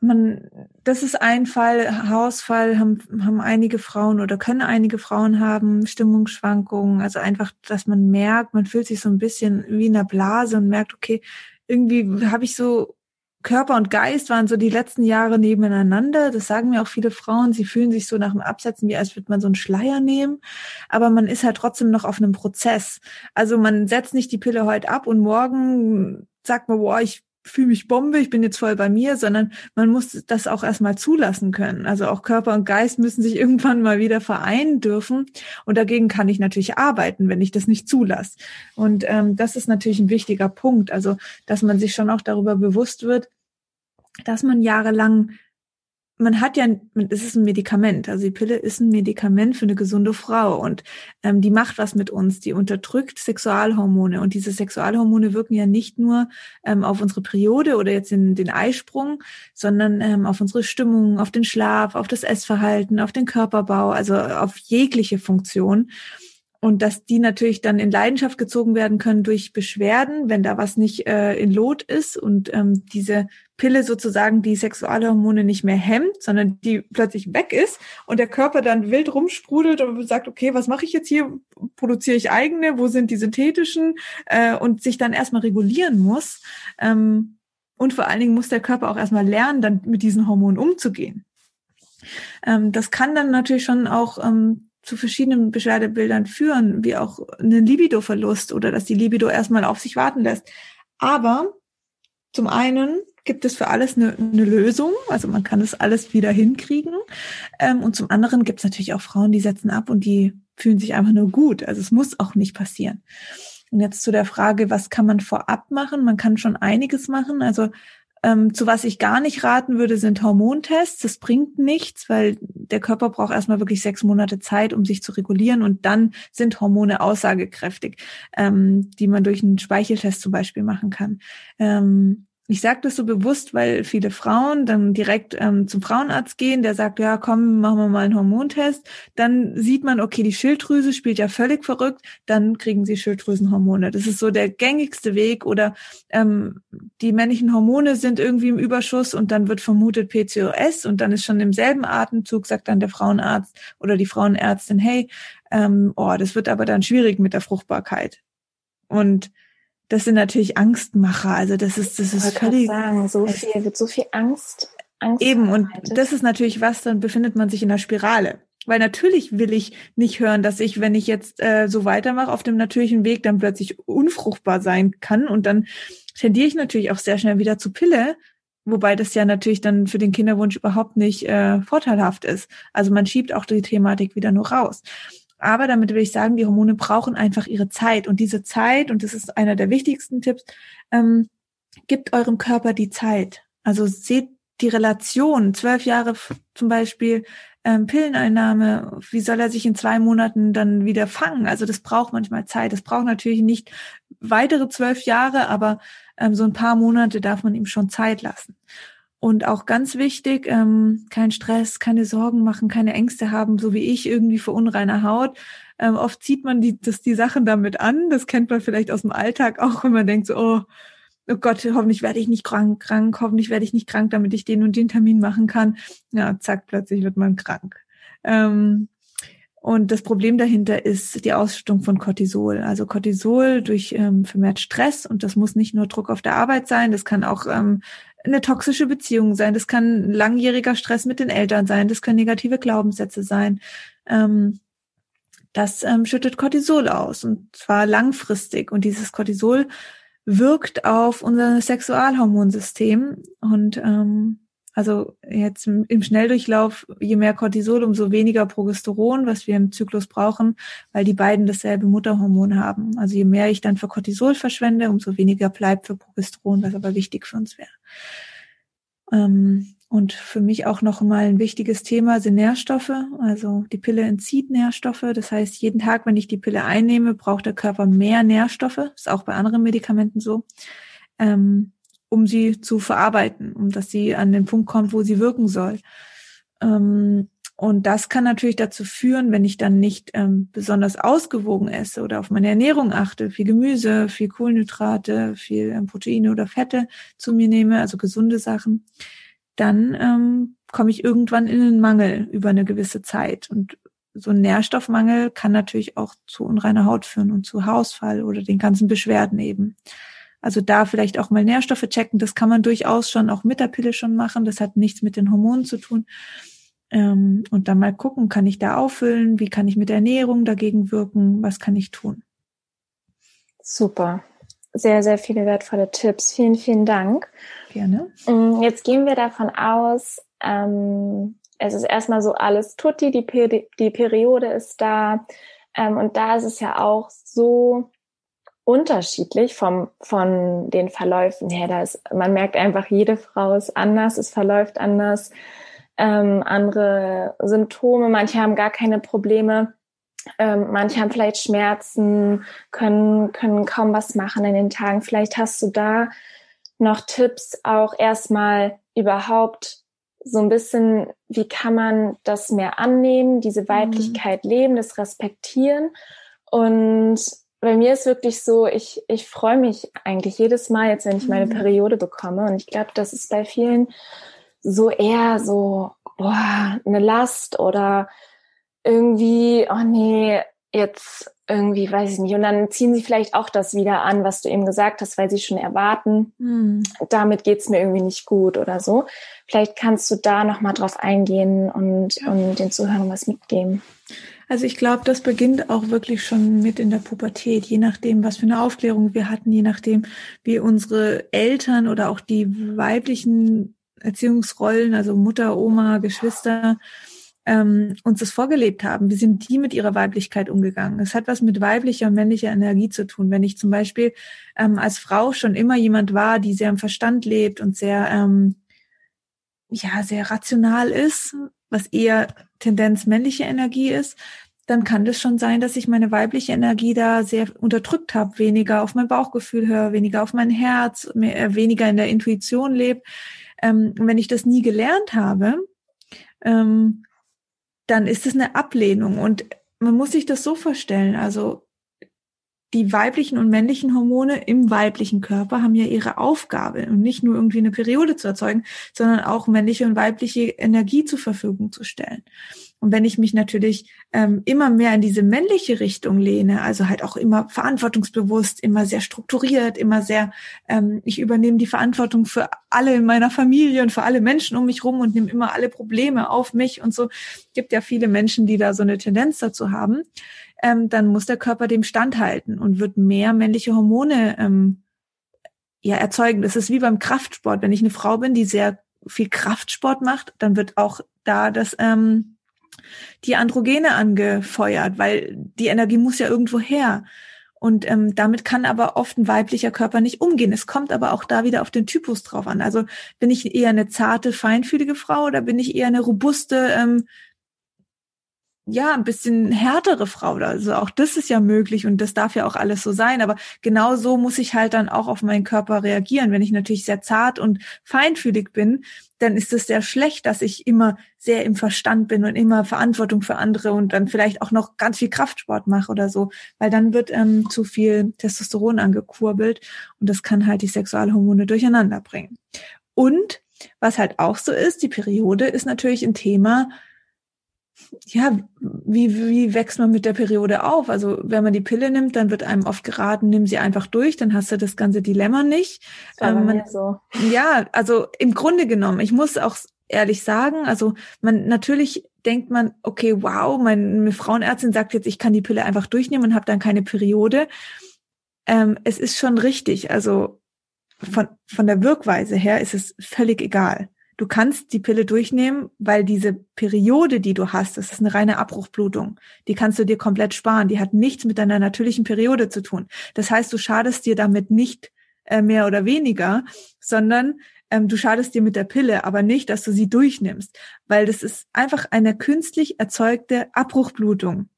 C: man, das ist ein Fall, Hausfall haben, haben einige Frauen oder können einige Frauen haben, Stimmungsschwankungen, also einfach, dass man merkt, man fühlt sich so ein bisschen wie in einer Blase und merkt, okay, irgendwie habe ich so Körper und Geist waren so die letzten Jahre nebeneinander. Das sagen mir auch viele Frauen. Sie fühlen sich so nach dem Absetzen, wie als würde man so einen Schleier nehmen. Aber man ist halt trotzdem noch auf einem Prozess. Also man setzt nicht die Pille heute ab und morgen sagt man, boah, ich fühle mich Bombe, ich bin jetzt voll bei mir, sondern man muss das auch erstmal zulassen können. Also auch Körper und Geist müssen sich irgendwann mal wieder vereinen dürfen. Und dagegen kann ich natürlich arbeiten, wenn ich das nicht zulasse. Und ähm, das ist natürlich ein wichtiger Punkt. Also, dass man sich schon auch darüber bewusst wird, dass man jahrelang man hat ja, es ist ein Medikament, also die Pille ist ein Medikament für eine gesunde Frau und ähm, die macht was mit uns, die unterdrückt Sexualhormone und diese Sexualhormone wirken ja nicht nur ähm, auf unsere Periode oder jetzt in den Eisprung, sondern ähm, auf unsere Stimmung, auf den Schlaf, auf das Essverhalten, auf den Körperbau, also auf jegliche Funktion. Und dass die natürlich dann in Leidenschaft gezogen werden können durch Beschwerden, wenn da was nicht äh, in Lot ist und ähm, diese Pille sozusagen die Sexualhormone nicht mehr hemmt, sondern die plötzlich weg ist und der Körper dann wild rumsprudelt und sagt, okay, was mache ich jetzt hier? Produziere ich eigene? Wo sind die synthetischen? Äh, und sich dann erstmal regulieren muss. Ähm, und vor allen Dingen muss der Körper auch erstmal lernen, dann mit diesen Hormonen umzugehen. Ähm, das kann dann natürlich schon auch ähm, zu verschiedenen Beschwerdebildern führen, wie auch einen Libido-Verlust oder dass die Libido erstmal auf sich warten lässt. Aber zum einen gibt es für alles eine, eine Lösung, also man kann das alles wieder hinkriegen. Ähm, und zum anderen gibt es natürlich auch Frauen, die setzen ab und die fühlen sich einfach nur gut. Also es muss auch nicht passieren. Und jetzt zu der Frage, was kann man vorab machen? Man kann schon einiges machen. Also Ähm, zu was ich gar nicht raten würde, sind Hormontests. Das bringt nichts, weil der Körper braucht erstmal wirklich sechs Monate Zeit, um sich zu regulieren und dann sind Hormone aussagekräftig, ähm, die man durch einen Speicheltest zum Beispiel machen kann. Ähm, ich sage das so bewusst, weil viele Frauen dann direkt ähm, zum Frauenarzt gehen, der sagt, ja, komm, machen wir mal einen Hormontest. Dann sieht man, okay, die Schilddrüse spielt ja völlig verrückt, dann kriegen sie Schilddrüsenhormone. Das ist so der gängigste Weg. Oder ähm, die männlichen Hormone sind irgendwie im Überschuss und dann wird vermutet PCOS und dann ist schon im selben Atemzug, sagt dann der Frauenarzt oder die Frauenärztin, hey, ähm, oh, das wird aber dann schwierig mit der Fruchtbarkeit. Und das sind natürlich Angstmacher. Also das ist, das ist völlig.
B: Sagen, so viel, wird so viel Angst. Angst
C: eben, und das ist natürlich was, dann befindet man sich in der Spirale. Weil natürlich will ich nicht hören, dass ich, wenn ich jetzt äh, so weitermache auf dem natürlichen Weg, dann plötzlich unfruchtbar sein kann. Und dann tendiere ich natürlich auch sehr schnell wieder zu Pille, wobei das ja natürlich dann für den Kinderwunsch überhaupt nicht äh, vorteilhaft ist. Also man schiebt auch die Thematik wieder nur raus. Aber damit will ich sagen, die Hormone brauchen einfach ihre Zeit. Und diese Zeit, und das ist einer der wichtigsten Tipps, ähm, gibt eurem Körper die Zeit. Also seht die Relation, zwölf Jahre zum Beispiel ähm, Pilleneinnahme, wie soll er sich in zwei Monaten dann wieder fangen? Also das braucht manchmal Zeit. Das braucht natürlich nicht weitere zwölf Jahre, aber ähm, so ein paar Monate darf man ihm schon Zeit lassen. Und auch ganz wichtig, ähm, kein Stress, keine Sorgen machen, keine Ängste haben, so wie ich irgendwie vor unreiner Haut. Ähm, oft zieht man die, das, die Sachen damit an. Das kennt man vielleicht aus dem Alltag auch, wenn man denkt so, oh, oh Gott, hoffentlich werde ich nicht krank, krank, hoffentlich werde ich nicht krank, damit ich den und den Termin machen kann. Ja, zack, plötzlich wird man krank. Ähm, und das Problem dahinter ist die Ausschüttung von Cortisol. Also Cortisol durch ähm, vermehrt Stress und das muss nicht nur Druck auf der Arbeit sein, das kann auch ähm, eine toxische Beziehung sein, das kann langjähriger Stress mit den Eltern sein, das können negative Glaubenssätze sein. Ähm, das ähm, schüttet Cortisol aus und zwar langfristig. Und dieses Cortisol wirkt auf unser Sexualhormonsystem und ähm, also jetzt im Schnelldurchlauf, je mehr Cortisol, umso weniger Progesteron, was wir im Zyklus brauchen, weil die beiden dasselbe Mutterhormon haben. Also je mehr ich dann für Cortisol verschwende, umso weniger bleibt für Progesteron, was aber wichtig für uns wäre. Ähm, und für mich auch noch mal ein wichtiges Thema sind Nährstoffe. Also die Pille entzieht Nährstoffe. Das heißt, jeden Tag, wenn ich die Pille einnehme, braucht der Körper mehr Nährstoffe. Ist auch bei anderen Medikamenten so. Ähm, um sie zu verarbeiten, um dass sie an den Punkt kommt, wo sie wirken soll. Ähm, und das kann natürlich dazu führen, wenn ich dann nicht ähm, besonders ausgewogen esse oder auf meine Ernährung achte, viel Gemüse, viel Kohlenhydrate, viel ähm, Proteine oder Fette zu mir nehme, also gesunde Sachen, dann ähm, komme ich irgendwann in einen Mangel über eine gewisse Zeit. Und so ein Nährstoffmangel kann natürlich auch zu unreiner Haut führen und zu Haarausfall oder den ganzen Beschwerden eben. Also da vielleicht auch mal Nährstoffe checken. Das kann man durchaus schon auch mit der Pille schon machen. Das hat nichts mit den Hormonen zu tun. Ähm, und dann mal gucken, kann ich da auffüllen? Wie kann ich mit Ernährung dagegen wirken? Was kann ich tun?
B: Super. Sehr, sehr viele wertvolle Tipps. Vielen, vielen Dank.
C: Gerne.
B: Mm, jetzt gehen wir davon aus, ähm, es ist erstmal so alles tutti, die, Peri die Periode ist da. Ähm, und da ist es ja auch so, unterschiedlich vom, von den Verläufen her. Da ist, man merkt einfach, jede Frau ist anders, es verläuft anders, ähm, andere Symptome, manche haben gar keine Probleme, ähm, manche haben vielleicht Schmerzen, können, können kaum was machen in den Tagen. Vielleicht hast du da noch Tipps, auch erstmal überhaupt so ein bisschen, wie kann man das mehr annehmen, diese mhm. Weiblichkeit mhm. leben, das respektieren und bei mir ist wirklich so, ich, ich freue mich eigentlich jedes Mal jetzt, wenn ich meine mhm. Periode bekomme. Und ich glaube, das ist bei vielen so eher so, boah, eine Last oder irgendwie, oh nee, jetzt irgendwie, weiß ich nicht. Und dann ziehen sie vielleicht auch das wieder an, was du eben gesagt hast, weil sie schon erwarten, mhm. damit geht's mir irgendwie nicht gut oder so. Vielleicht kannst du da nochmal drauf eingehen und, und den Zuhörern was mitgeben.
C: Also ich glaube, das beginnt auch wirklich schon mit in der Pubertät, je nachdem, was für eine Aufklärung wir hatten, je nachdem, wie unsere Eltern oder auch die weiblichen Erziehungsrollen, also Mutter, Oma, Geschwister, ähm, uns das vorgelebt haben. Wie sind die mit ihrer Weiblichkeit umgegangen? Es hat was mit weiblicher und männlicher Energie zu tun. Wenn ich zum Beispiel ähm, als Frau schon immer jemand war, die sehr im Verstand lebt und sehr, ähm, ja, sehr rational ist, was eher Tendenz männliche Energie ist, dann kann das schon sein, dass ich meine weibliche Energie da sehr unterdrückt habe, weniger auf mein Bauchgefühl höre, weniger auf mein Herz, mehr, äh, weniger in der Intuition lebe. Ähm, wenn ich das nie gelernt habe, ähm, dann ist es eine Ablehnung. Und man muss sich das so vorstellen. Also die weiblichen und männlichen Hormone im weiblichen Körper haben ja ihre Aufgabe und nicht nur irgendwie eine Periode zu erzeugen, sondern auch männliche und weibliche Energie zur Verfügung zu stellen. Und wenn ich mich natürlich ähm, immer mehr in diese männliche Richtung lehne, also halt auch immer verantwortungsbewusst, immer sehr strukturiert, immer sehr, ähm, ich übernehme die Verantwortung für alle in meiner Familie und für alle Menschen um mich rum und nehme immer alle Probleme auf mich und so. Gibt ja viele Menschen, die da so eine Tendenz dazu haben. Ähm, dann muss der Körper dem standhalten und wird mehr männliche Hormone ähm, ja erzeugen. Das ist wie beim Kraftsport. Wenn ich eine Frau bin, die sehr viel Kraftsport macht, dann wird auch da das ähm, die Androgene angefeuert, weil die Energie muss ja irgendwo her. Und ähm, damit kann aber oft ein weiblicher Körper nicht umgehen. Es kommt aber auch da wieder auf den Typus drauf an. Also bin ich eher eine zarte, feinfühlige Frau oder bin ich eher eine robuste, ähm, ja, ein bisschen härtere Frau. Also auch das ist ja möglich und das darf ja auch alles so sein. Aber genau so muss ich halt dann auch auf meinen Körper reagieren. Wenn ich natürlich sehr zart und feinfühlig bin, dann ist es sehr schlecht, dass ich immer sehr im Verstand bin und immer Verantwortung für andere und dann vielleicht auch noch ganz viel Kraftsport mache oder so, weil dann wird ähm, zu viel Testosteron angekurbelt und das kann halt die Sexualhormone durcheinander bringen. Und was halt auch so ist, die Periode ist natürlich ein Thema, ja, wie, wie wächst man mit der Periode auf? Also wenn man die Pille nimmt, dann wird einem oft geraten, nimm sie einfach durch, dann hast du das ganze Dilemma nicht.
B: Ähm, man, so.
C: Ja, also im Grunde genommen, ich muss auch ehrlich sagen, also man natürlich denkt man, okay, wow, meine Frauenärztin sagt jetzt, ich kann die Pille einfach durchnehmen und habe dann keine Periode. Ähm, es ist schon richtig, also von, von der Wirkweise her ist es völlig egal. Du kannst die Pille durchnehmen, weil diese Periode, die du hast, das ist eine reine Abbruchblutung. Die kannst du dir komplett sparen. Die hat nichts mit deiner natürlichen Periode zu tun. Das heißt, du schadest dir damit nicht äh, mehr oder weniger, sondern ähm, du schadest dir mit der Pille, aber nicht, dass du sie durchnimmst, weil das ist einfach eine künstlich erzeugte Abbruchblutung.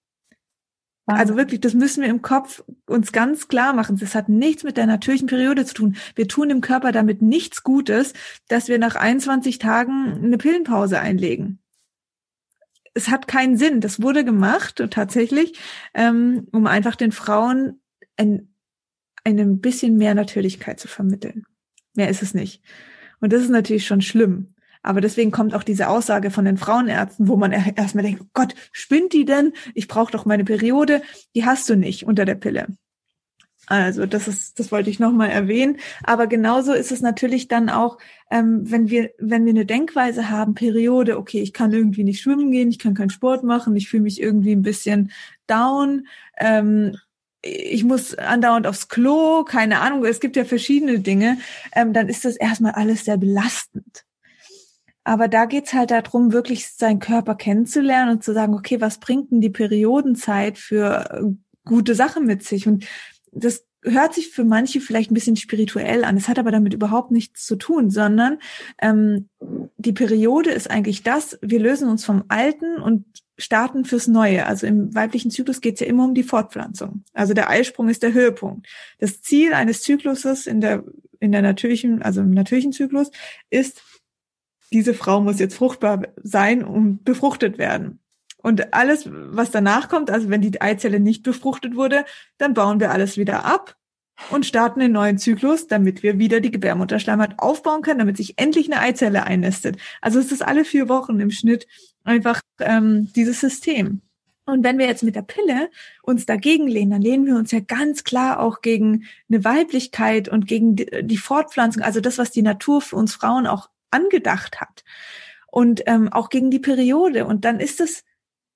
C: Also wirklich, das müssen wir im Kopf uns ganz klar machen. Das hat nichts mit der natürlichen Periode zu tun. Wir tun dem Körper damit nichts Gutes, dass wir nach 21 Tagen eine Pillenpause einlegen. Es hat keinen Sinn. Das wurde gemacht tatsächlich, ähm, um einfach den Frauen ein, ein bisschen mehr Natürlichkeit zu vermitteln. Mehr ist es nicht. Und das ist natürlich schon schlimm. Aber deswegen kommt auch diese Aussage von den Frauenärzten, wo man erstmal denkt, oh Gott, spinnt die denn? Ich brauche doch meine Periode. Die hast du nicht unter der Pille. Also das ist, das wollte ich nochmal erwähnen. Aber genauso ist es natürlich dann auch, ähm, wenn wir, wenn wir eine Denkweise haben, Periode, okay, ich kann irgendwie nicht schwimmen gehen, ich kann keinen Sport machen, ich fühle mich irgendwie ein bisschen down. Ähm, ich muss andauernd aufs Klo, keine Ahnung, es gibt ja verschiedene Dinge, ähm, dann ist das erstmal alles sehr belastend. Aber da geht's halt darum, wirklich seinen Körper kennenzulernen und zu sagen, okay, was bringt denn die Periodenzeit für äh, gute Sachen mit sich? Und das hört sich für manche vielleicht ein bisschen spirituell an. Es hat aber damit überhaupt nichts zu tun, sondern ähm, die Periode ist eigentlich das, wir lösen uns vom Alten und starten fürs Neue. Also im weiblichen Zyklus geht es ja immer um die Fortpflanzung. Also der Eisprung ist der Höhepunkt. Das Ziel eines Zykluses in der, in der natürlichen, also im natürlichen Zyklus ist diese Frau muss jetzt fruchtbar sein und befruchtet werden. Und alles, was danach kommt, also wenn die Eizelle nicht befruchtet wurde, dann bauen wir alles wieder ab und starten den neuen Zyklus, damit wir wieder die Gebärmutterschleimhaut aufbauen können, damit sich endlich eine Eizelle einnistet. Also es ist alle vier Wochen im Schnitt einfach ähm, dieses System. Und wenn wir jetzt mit der Pille uns dagegen lehnen, dann lehnen wir uns ja ganz klar auch gegen eine Weiblichkeit und gegen die Fortpflanzung, also das, was die Natur für uns Frauen auch angedacht hat. Und ähm, auch gegen die Periode. Und dann ist es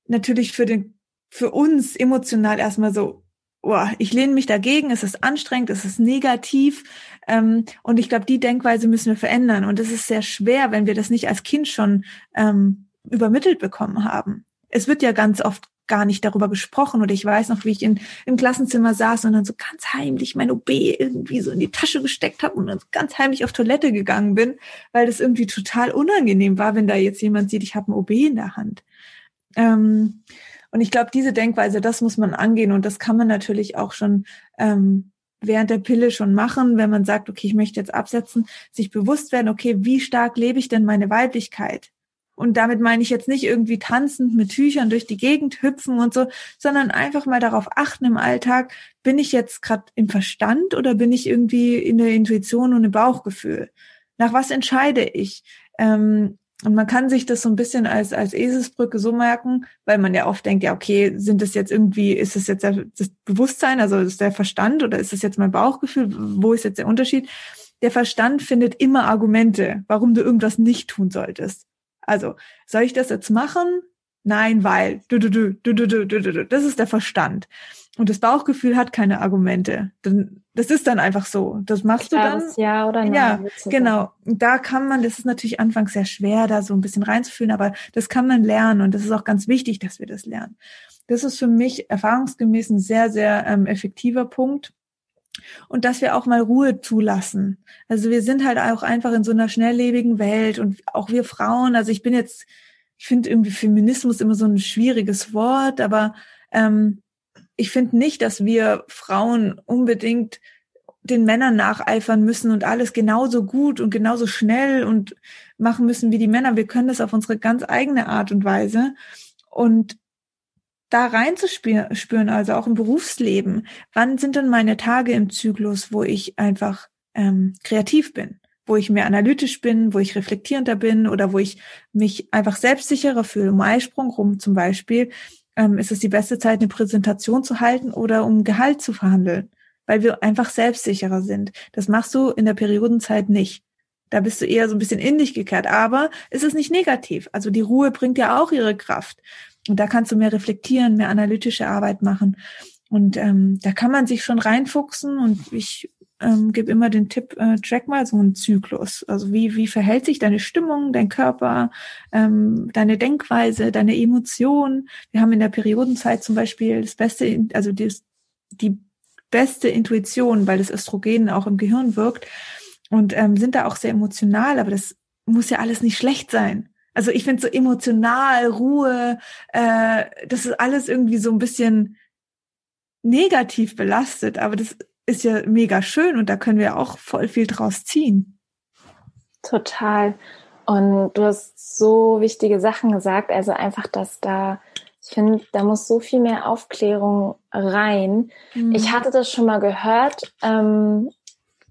C: natürlich für den, für uns emotional erstmal so, oh, ich lehne mich dagegen, es ist anstrengend, es ist negativ. Ähm, und ich glaube, die Denkweise müssen wir verändern. Und es ist sehr schwer, wenn wir das nicht als Kind schon ähm, übermittelt bekommen haben. Es wird ja ganz oft gar nicht darüber gesprochen. Oder ich weiß noch, wie ich in, im Klassenzimmer saß und dann so ganz heimlich mein OB irgendwie so in die Tasche gesteckt habe und dann so ganz heimlich auf Toilette gegangen bin, weil das irgendwie total unangenehm war, wenn da jetzt jemand sieht, ich habe ein OB in der Hand. Ähm, und ich glaube, diese Denkweise, das muss man angehen und das kann man natürlich auch schon ähm, während der Pille schon machen, wenn man sagt, okay, ich möchte jetzt absetzen, sich bewusst werden, okay, wie stark lebe ich denn meine Weiblichkeit? Und damit meine ich jetzt nicht irgendwie tanzend mit Tüchern durch die Gegend hüpfen und so, sondern einfach mal darauf achten im Alltag, bin ich jetzt gerade im Verstand oder bin ich irgendwie in der Intuition und im Bauchgefühl? Nach was entscheide ich? Ähm, und man kann sich das so ein bisschen als, als Eselsbrücke so merken, weil man ja oft denkt, ja, okay, sind das jetzt irgendwie, ist das jetzt das Bewusstsein, also ist der Verstand oder ist das jetzt mein Bauchgefühl? Wo ist jetzt der Unterschied? Der Verstand findet immer Argumente, warum du irgendwas nicht tun solltest. Also, soll ich das jetzt machen? Nein, weil. Du, du, du, du, du, du, du, du. Das ist der Verstand. Und das Bauchgefühl hat keine Argumente. Das ist dann einfach so. Das machst Klares
B: du dann. Ja oder nein.
C: Ja, genau. Da kann man, das ist natürlich anfangs sehr schwer, da so ein bisschen reinzufühlen, aber das kann man lernen und das ist auch ganz wichtig, dass wir das lernen. Das ist für mich erfahrungsgemäß ein sehr, sehr ähm, effektiver Punkt. Und dass wir auch mal Ruhe zulassen. Also wir sind halt auch einfach in so einer schnelllebigen Welt und auch wir Frauen, also ich bin jetzt, ich finde irgendwie Feminismus immer so ein schwieriges Wort, aber ähm, ich finde nicht, dass wir Frauen unbedingt den Männern nacheifern müssen und alles genauso gut und genauso schnell und machen müssen wie die Männer. Wir können das auf unsere ganz eigene Art und Weise. Und da reinzuspüren, also auch im Berufsleben, wann sind denn meine Tage im Zyklus, wo ich einfach ähm, kreativ bin, wo ich mehr analytisch bin, wo ich reflektierender bin oder wo ich mich einfach selbstsicherer fühle. Um Eisprung rum zum Beispiel ähm, ist es die beste Zeit, eine Präsentation zu halten oder um Gehalt zu verhandeln, weil wir einfach selbstsicherer sind. Das machst du in der Periodenzeit nicht. Da bist du eher so ein bisschen in dich gekehrt, aber es ist nicht negativ. Also die Ruhe bringt ja auch ihre Kraft. Und da kannst du mehr reflektieren, mehr analytische Arbeit machen. Und ähm, da kann man sich schon reinfuchsen und ich ähm, gebe immer den Tipp, äh, track mal so einen Zyklus. Also wie, wie verhält sich deine Stimmung, dein Körper, ähm, deine Denkweise, deine Emotionen. Wir haben in der Periodenzeit zum Beispiel das beste, also die, die beste Intuition, weil das Östrogen auch im Gehirn wirkt und ähm, sind da auch sehr emotional, aber das muss ja alles nicht schlecht sein. Also ich finde so emotional, Ruhe, äh, das ist alles irgendwie so ein bisschen negativ belastet, aber das ist ja mega schön und da können wir auch voll viel draus ziehen.
B: Total. Und du hast so wichtige Sachen gesagt, also einfach, dass da, ich finde, da muss so viel mehr Aufklärung rein. Mhm. Ich hatte das schon mal gehört, ähm,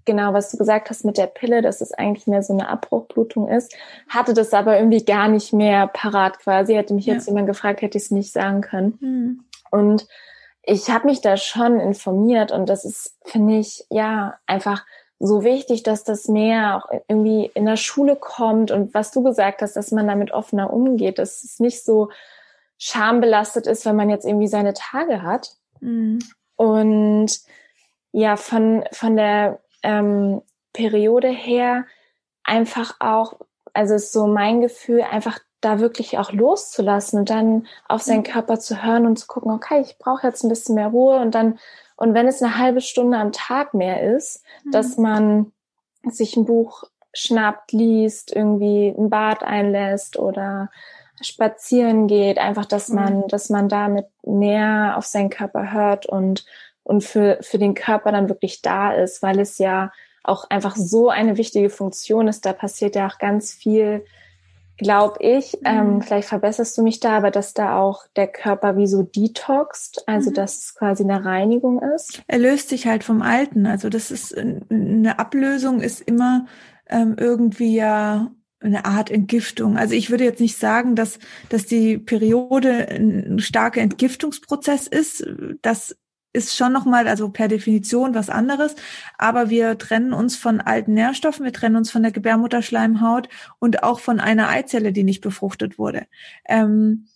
B: genau, was du gesagt hast mit der Pille, dass es eigentlich mehr so eine Abbruchblutung ist, hatte das aber irgendwie gar nicht mehr parat quasi. Hätte mich ja. jetzt jemand gefragt, hätte ich es nicht sagen können. Mhm. Und ich habe mich da schon informiert und das ist, finde ich, ja, einfach so wichtig, dass das mehr auch irgendwie in der Schule kommt und was du gesagt hast, dass man damit offener umgeht, dass es nicht so schambelastet ist, wenn man jetzt irgendwie seine Tage hat. Mhm. Und ja, von, von der ähm, Periode her einfach auch, also ist so mein Gefühl, einfach da wirklich auch loszulassen und dann auf seinen Körper zu hören und zu gucken, okay, ich brauche jetzt ein bisschen mehr Ruhe und dann, und wenn es eine halbe Stunde am Tag mehr ist, mhm. dass man sich ein Buch schnappt, liest, irgendwie ein Bad einlässt oder spazieren geht, einfach, dass mhm. man, dass man damit mehr auf seinen Körper hört und, und für, für den Körper dann wirklich da ist, weil es ja auch einfach so eine wichtige Funktion ist. Da passiert ja auch ganz viel glaube ich, ähm, mhm. vielleicht verbesserst du mich da, aber dass da auch der Körper wie so detoxt, also mhm. dass es quasi eine Reinigung ist.
C: Er löst sich halt vom Alten. Also das ist eine Ablösung ist immer ähm, irgendwie ja eine Art Entgiftung. Also ich würde jetzt nicht sagen, dass, dass die Periode ein starker Entgiftungsprozess ist. Das ist schon nochmal, also per Definition was anderes, aber wir trennen uns von alten Nährstoffen, wir trennen uns von der Gebärmutterschleimhaut und auch von einer Eizelle, die nicht befruchtet wurde. Ähm,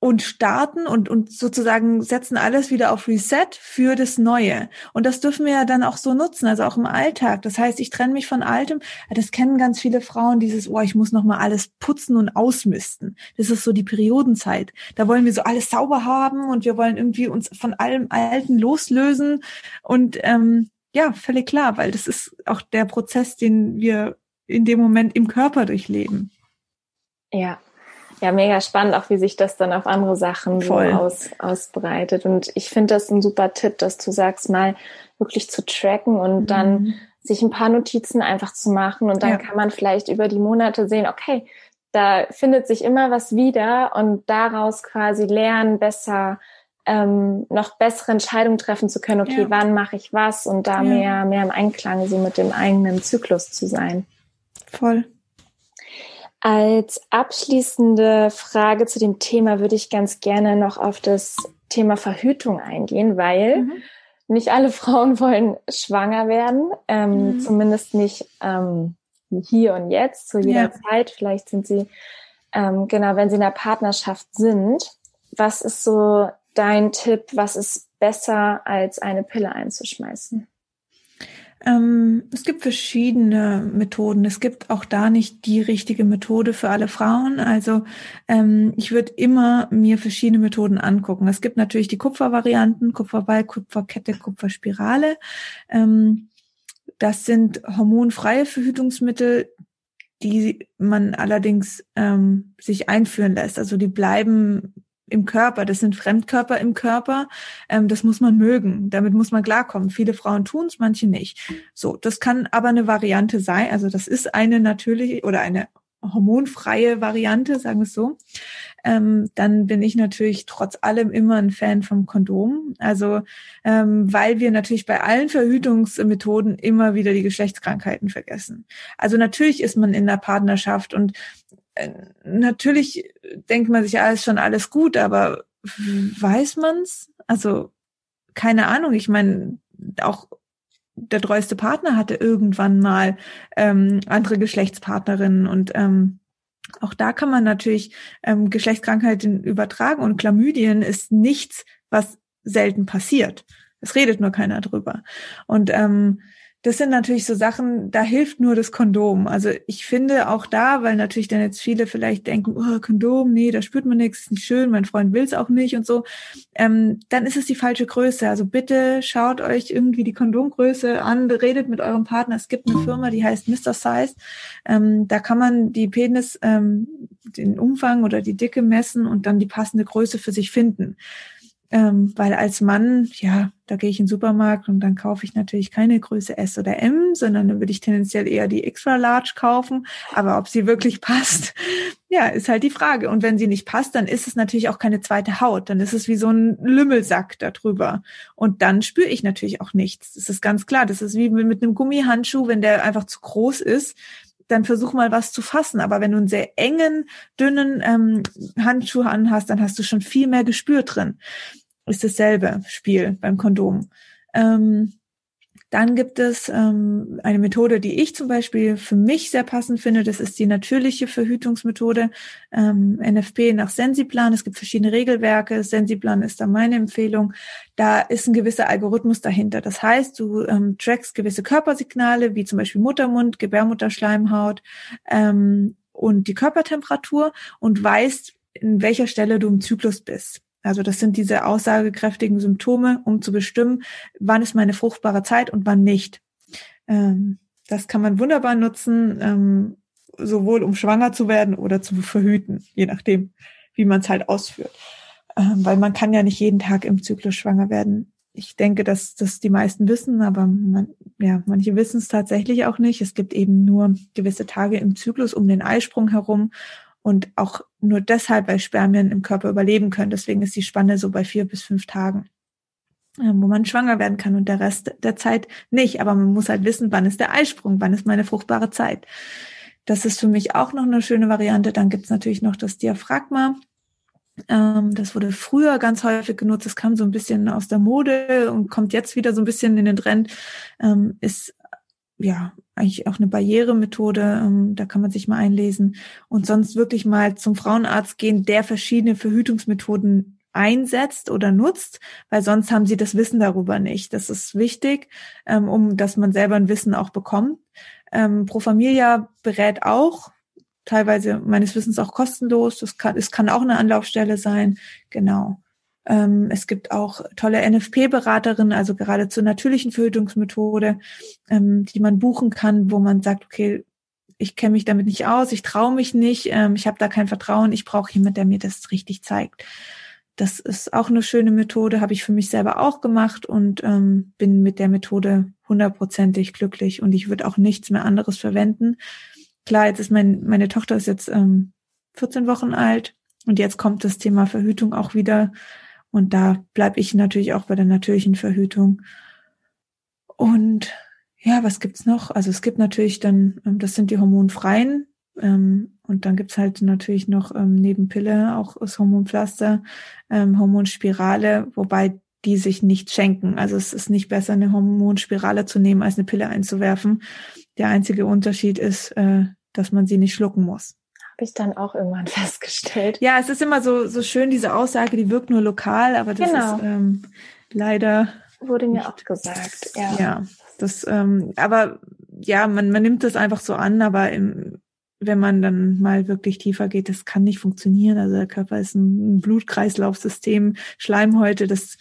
C: und starten und, und sozusagen setzen alles wieder auf Reset für das Neue. Und das dürfen wir ja dann auch so nutzen, also auch im Alltag. Das heißt, ich trenne mich von Altem. Das kennen ganz viele Frauen, dieses, oh, ich muss noch mal alles putzen und ausmisten. Das ist so die Periodenzeit. Da wollen wir so alles sauber haben und wir wollen irgendwie uns von allem Alten loslösen. Und ähm, ja, völlig klar, weil das ist auch der Prozess, den wir in dem Moment im Körper durchleben.
B: Ja, ja, mega spannend, auch wie sich das dann auf andere Sachen Voll. so aus, ausbreitet. Und ich finde das ein super Tipp, dass du sagst, mal wirklich zu tracken und mhm. dann sich ein paar Notizen einfach zu machen. Und dann ja. kann man vielleicht über die Monate sehen, okay, da findet sich immer was wieder und daraus quasi lernen, besser ähm, noch bessere Entscheidungen treffen zu können, okay, ja. wann mache ich was und da ja. mehr, mehr im Einklang so mit dem eigenen Zyklus zu sein.
C: Voll.
B: Als abschließende Frage zu dem Thema würde ich ganz gerne noch auf das Thema Verhütung eingehen, weil mhm. nicht alle Frauen wollen schwanger werden, ähm, mhm. zumindest nicht ähm, hier und jetzt, zu jeder ja. Zeit. Vielleicht sind sie, ähm, genau, wenn sie in der Partnerschaft sind. Was ist so dein Tipp? Was ist besser, als eine Pille einzuschmeißen?
C: Ähm, es gibt verschiedene Methoden. Es gibt auch da nicht die richtige Methode für alle Frauen. Also ähm, ich würde immer mir verschiedene Methoden angucken. Es gibt natürlich die Kupfervarianten, Kupferball, Kupferkette, Kupferspirale. Ähm, das sind hormonfreie Verhütungsmittel, die man allerdings ähm, sich einführen lässt. Also die bleiben im Körper, das sind Fremdkörper im Körper, ähm, das muss man mögen, damit muss man klarkommen. Viele Frauen tun es, manche nicht. So, das kann aber eine Variante sein, also das ist eine natürliche oder eine hormonfreie Variante, sagen wir es so. Ähm, dann bin ich natürlich trotz allem immer ein Fan vom Kondom. Also ähm, weil wir natürlich bei allen Verhütungsmethoden immer wieder die Geschlechtskrankheiten vergessen. Also natürlich ist man in der Partnerschaft und natürlich denkt man sich, ja, ist schon alles gut, aber weiß man's? Also keine Ahnung. Ich meine, auch der treueste Partner hatte irgendwann mal ähm, andere Geschlechtspartnerinnen und ähm, auch da kann man natürlich ähm, Geschlechtskrankheiten übertragen und Chlamydien ist nichts, was selten passiert. Es redet nur keiner drüber. Und ähm, das sind natürlich so Sachen, da hilft nur das Kondom. Also ich finde auch da, weil natürlich dann jetzt viele vielleicht denken, oh, Kondom, nee, da spürt man nichts, ist nicht schön, mein Freund will es auch nicht und so, ähm, dann ist es die falsche Größe. Also bitte schaut euch irgendwie die Kondomgröße an, redet mit eurem Partner. Es gibt eine Firma, die heißt Mr. Size. Ähm, da kann man die Penis, ähm, den Umfang oder die Dicke messen und dann die passende Größe für sich finden. Ähm, weil als Mann, ja, da gehe ich in den Supermarkt und dann kaufe ich natürlich keine Größe S oder M, sondern dann würde ich tendenziell eher die Extra Large kaufen. Aber ob sie wirklich passt, ja, ist halt die Frage. Und wenn sie nicht passt, dann ist es natürlich auch keine zweite Haut. Dann ist es wie so ein Lümmelsack darüber. Und dann spüre ich natürlich auch nichts. Das ist ganz klar. Das ist wie mit einem Gummihandschuh, wenn der einfach zu groß ist dann versuch mal was zu fassen. Aber wenn du einen sehr engen, dünnen ähm, Handschuh anhast, dann hast du schon viel mehr Gespür drin ist dasselbe Spiel beim Kondom. Ähm, dann gibt es ähm, eine Methode, die ich zum Beispiel für mich sehr passend finde. Das ist die natürliche Verhütungsmethode ähm, NFP nach Sensiplan. Es gibt verschiedene Regelwerke. Sensiplan ist da meine Empfehlung. Da ist ein gewisser Algorithmus dahinter. Das heißt, du ähm, trackst gewisse Körpersignale, wie zum Beispiel Muttermund, Gebärmutterschleimhaut ähm, und die Körpertemperatur und weißt, in welcher Stelle du im Zyklus bist. Also das sind diese aussagekräftigen Symptome, um zu bestimmen, wann ist meine fruchtbare Zeit und wann nicht. Ähm, das kann man wunderbar nutzen, ähm, sowohl um schwanger zu werden oder zu verhüten, je nachdem, wie man es halt ausführt. Ähm, weil man kann ja nicht jeden Tag im Zyklus schwanger werden. Ich denke, dass das die meisten wissen, aber man, ja, manche wissen es tatsächlich auch nicht. Es gibt eben nur gewisse Tage im Zyklus um den Eisprung herum und auch nur deshalb, weil Spermien im Körper überleben können. Deswegen ist die Spanne so bei vier bis fünf Tagen, äh, wo man schwanger werden kann und der Rest der Zeit nicht. Aber man muss halt wissen, wann ist der Eisprung, wann ist meine fruchtbare Zeit. Das ist für mich auch noch eine schöne Variante. Dann gibt's natürlich noch das Diaphragma. Ähm, das wurde früher ganz häufig genutzt. Das kam so ein bisschen aus der Mode und kommt jetzt wieder so ein bisschen in den Trend. Ähm, ist ja, eigentlich auch eine Barrieremethode, ähm, da kann man sich mal einlesen und sonst wirklich mal zum Frauenarzt gehen, der verschiedene Verhütungsmethoden einsetzt oder nutzt, weil sonst haben sie das Wissen darüber nicht. Das ist wichtig, ähm, um dass man selber ein Wissen auch bekommt. Ähm, Pro Familia berät auch, teilweise meines Wissens auch kostenlos. Das kann, es kann auch eine Anlaufstelle sein. Genau. Ähm, es gibt auch tolle NFP-Beraterinnen, also gerade zur natürlichen Verhütungsmethode, ähm, die man buchen kann, wo man sagt, okay, ich kenne mich damit nicht aus, ich traue mich nicht, ähm, ich habe da kein Vertrauen, ich brauche jemand, der mir das richtig zeigt. Das ist auch eine schöne Methode, habe ich für mich selber auch gemacht und bin mit der Methode hundertprozentig glücklich und ich würde auch nichts mehr anderes verwenden. Klar, jetzt ist mein, meine Tochter ist jetzt ähm, 14 Wochen alt und jetzt kommt das Thema Verhütung auch wieder und da bleibe ich natürlich auch bei der natürlichen Verhütung. Und ja, was gibt's noch? Also es gibt natürlich dann, ähm, das sind die hormonfreien ähm, und dann gibt's halt natürlich noch ähm, neben Pille auch das Hormonpflaster, ähm, Hormonspirale, wobei die sich nicht schenken. Also es ist nicht besser, eine Hormonspirale zu nehmen, als eine Pille einzuwerfen. Der einzige Unterschied ist, äh, dass man sie nicht schlucken muss.
B: Habe ich dann auch irgendwann festgestellt.
C: Ja, es ist immer so, so schön, diese Aussage, die wirkt nur lokal, aber das genau. ist ähm, leider.
B: Wurde mir auch gesagt, ja.
C: Ja, das, ähm, aber ja, man, man nimmt das einfach so an, aber im, wenn man dann mal wirklich tiefer geht, das kann nicht funktionieren. Also der Körper ist ein Blutkreislaufsystem, Schleimhäute, das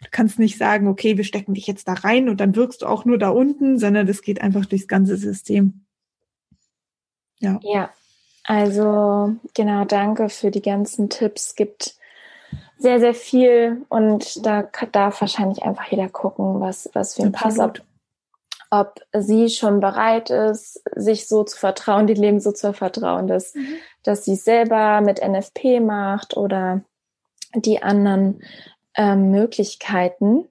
C: du kannst nicht sagen, okay, wir stecken dich jetzt da rein und dann wirkst du auch nur da unten, sondern das geht einfach durchs ganze System.
B: Ja. Ja. Also, genau, danke für die ganzen Tipps. Es gibt sehr, sehr viel und da darf wahrscheinlich einfach jeder gucken, was, was für ihn passt. Ob, ob sie schon bereit ist, sich so zu vertrauen, die Leben so zu vertrauen, dass, mhm. dass sie selber mit NFP macht oder die anderen ähm, Möglichkeiten.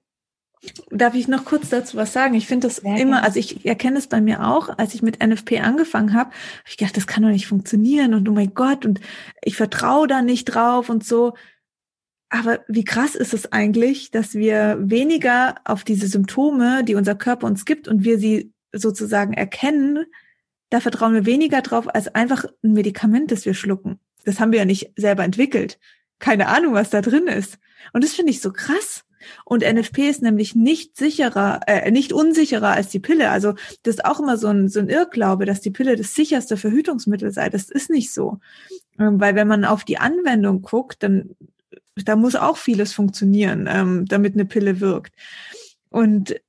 C: Darf ich noch kurz dazu was sagen? Ich finde das Sehr immer, also ich erkenne es bei mir auch, als ich mit NFP angefangen habe, habe ich gedacht, das kann doch nicht funktionieren und oh mein Gott und ich vertraue da nicht drauf und so. Aber wie krass ist es eigentlich, dass wir weniger auf diese Symptome, die unser Körper uns gibt und wir sie sozusagen erkennen, da vertrauen wir weniger drauf als einfach ein Medikament, das wir schlucken. Das haben wir ja nicht selber entwickelt. Keine Ahnung, was da drin ist. Und das finde ich so krass. Und NFP ist nämlich nicht sicherer, äh, nicht unsicherer als die Pille. Also das ist auch immer so ein, so ein Irrglaube, dass die Pille das sicherste Verhütungsmittel sei. Das ist nicht so. Ähm, weil wenn man auf die Anwendung guckt, dann da muss auch vieles funktionieren, ähm, damit eine Pille wirkt. Und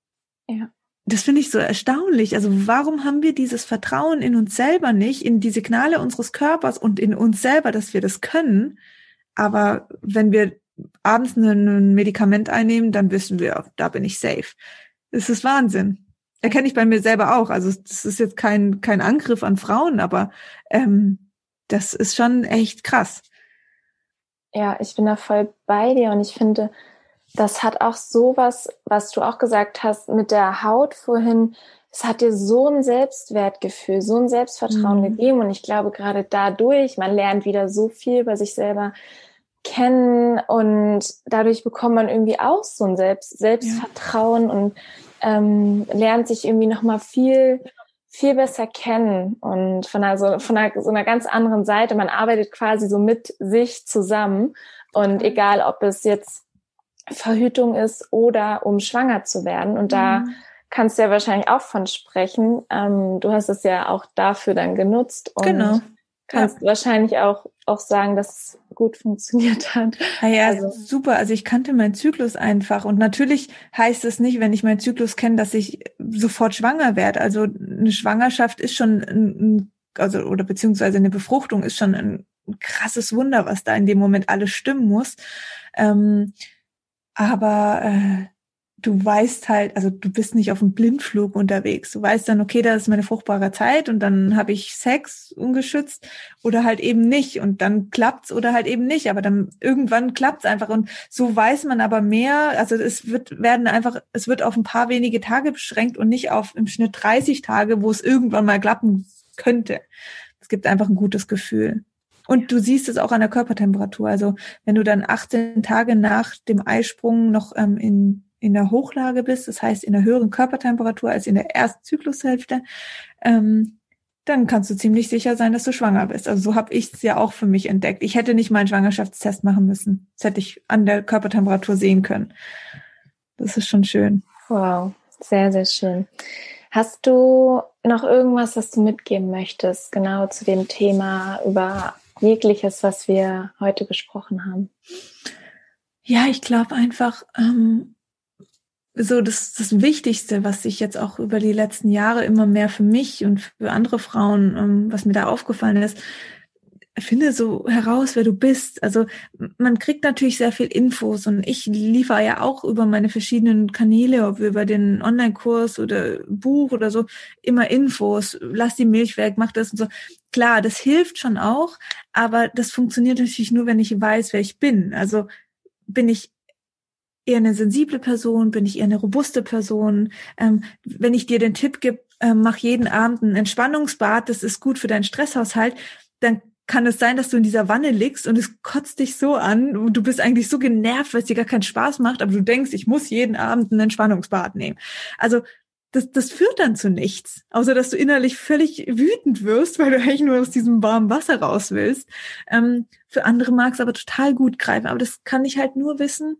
C: ja. das finde ich so erstaunlich. Also warum haben wir dieses Vertrauen in uns selber nicht, in die Signale unseres Körpers und in uns selber, dass wir das können? Aber wenn wir abends ein Medikament einnehmen, dann wissen wir, da bin ich safe. Es ist Wahnsinn. Erkenne ich bei mir selber auch. Also das ist jetzt kein, kein Angriff an Frauen, aber ähm, das ist schon echt krass.
B: Ja, ich bin da voll bei dir und ich finde, das hat auch sowas, was du auch gesagt hast mit der Haut vorhin. Es hat dir so ein Selbstwertgefühl, so ein Selbstvertrauen mhm. gegeben und ich glaube gerade dadurch, man lernt wieder so viel über sich selber kennen und dadurch bekommt man irgendwie auch so ein Selbst Selbstvertrauen ja. und ähm, lernt sich irgendwie noch mal viel viel besser kennen und von einer, so, von einer, so einer ganz anderen Seite. Man arbeitet quasi so mit sich zusammen. Und egal, ob es jetzt Verhütung ist oder um schwanger zu werden. Und da mhm. kannst du ja wahrscheinlich auch von sprechen. Ähm, du hast es ja auch dafür dann genutzt. Und genau. Kannst ja. wahrscheinlich auch, auch sagen, dass es gut funktioniert hat.
C: Ah ja, also. super. Also ich kannte meinen Zyklus einfach. Und natürlich heißt es nicht, wenn ich meinen Zyklus kenne, dass ich sofort schwanger werde. Also eine Schwangerschaft ist schon ein, also, oder beziehungsweise eine Befruchtung ist schon ein krasses Wunder, was da in dem Moment alles stimmen muss. Ähm, aber äh, du weißt halt, also du bist nicht auf dem Blindflug unterwegs. Du weißt dann, okay, das ist meine fruchtbare Zeit und dann habe ich Sex ungeschützt oder halt eben nicht und dann klappt's oder halt eben nicht, aber dann irgendwann klappt's einfach und so weiß man aber mehr, also es wird werden einfach es wird auf ein paar wenige Tage beschränkt und nicht auf im Schnitt 30 Tage, wo es irgendwann mal klappen könnte. Es gibt einfach ein gutes Gefühl. Und du siehst es auch an der Körpertemperatur. Also wenn du dann 18 Tage nach dem Eisprung noch ähm, in in der Hochlage bist, das heißt in der höheren Körpertemperatur als in der ersten Zyklushälfte, ähm, dann kannst du ziemlich sicher sein, dass du schwanger bist. Also so habe ich es ja auch für mich entdeckt. Ich hätte nicht mal einen Schwangerschaftstest machen müssen. Das hätte ich an der Körpertemperatur sehen können. Das ist schon schön.
B: Wow, sehr, sehr schön. Hast du noch irgendwas, was du mitgeben möchtest, genau zu dem Thema über jegliches, was wir heute besprochen haben?
C: Ja, ich glaube einfach, ähm, so das, das Wichtigste, was sich jetzt auch über die letzten Jahre immer mehr für mich und für andere Frauen, ähm, was mir da aufgefallen ist, finde so heraus, wer du bist. Also man kriegt natürlich sehr viel Infos und ich liefere ja auch über meine verschiedenen Kanäle, ob über den Online-Kurs oder Buch oder so, immer Infos. Lass die Milch weg, mach das und so. Klar, das hilft schon auch, aber das funktioniert natürlich nur, wenn ich weiß, wer ich bin. Also bin ich eher eine sensible Person? Bin ich eher eine robuste Person? Ähm, wenn ich dir den Tipp gebe, äh, mach jeden Abend ein Entspannungsbad, das ist gut für deinen Stresshaushalt, dann kann es sein, dass du in dieser Wanne liegst und es kotzt dich so an und du bist eigentlich so genervt, weil es dir gar keinen Spaß macht, aber du denkst, ich muss jeden Abend ein Entspannungsbad nehmen. Also das, das führt dann zu nichts, außer dass du innerlich völlig wütend wirst, weil du eigentlich nur aus diesem warmen Wasser raus willst. Ähm, für andere mag es aber total gut greifen, aber das kann ich halt nur wissen,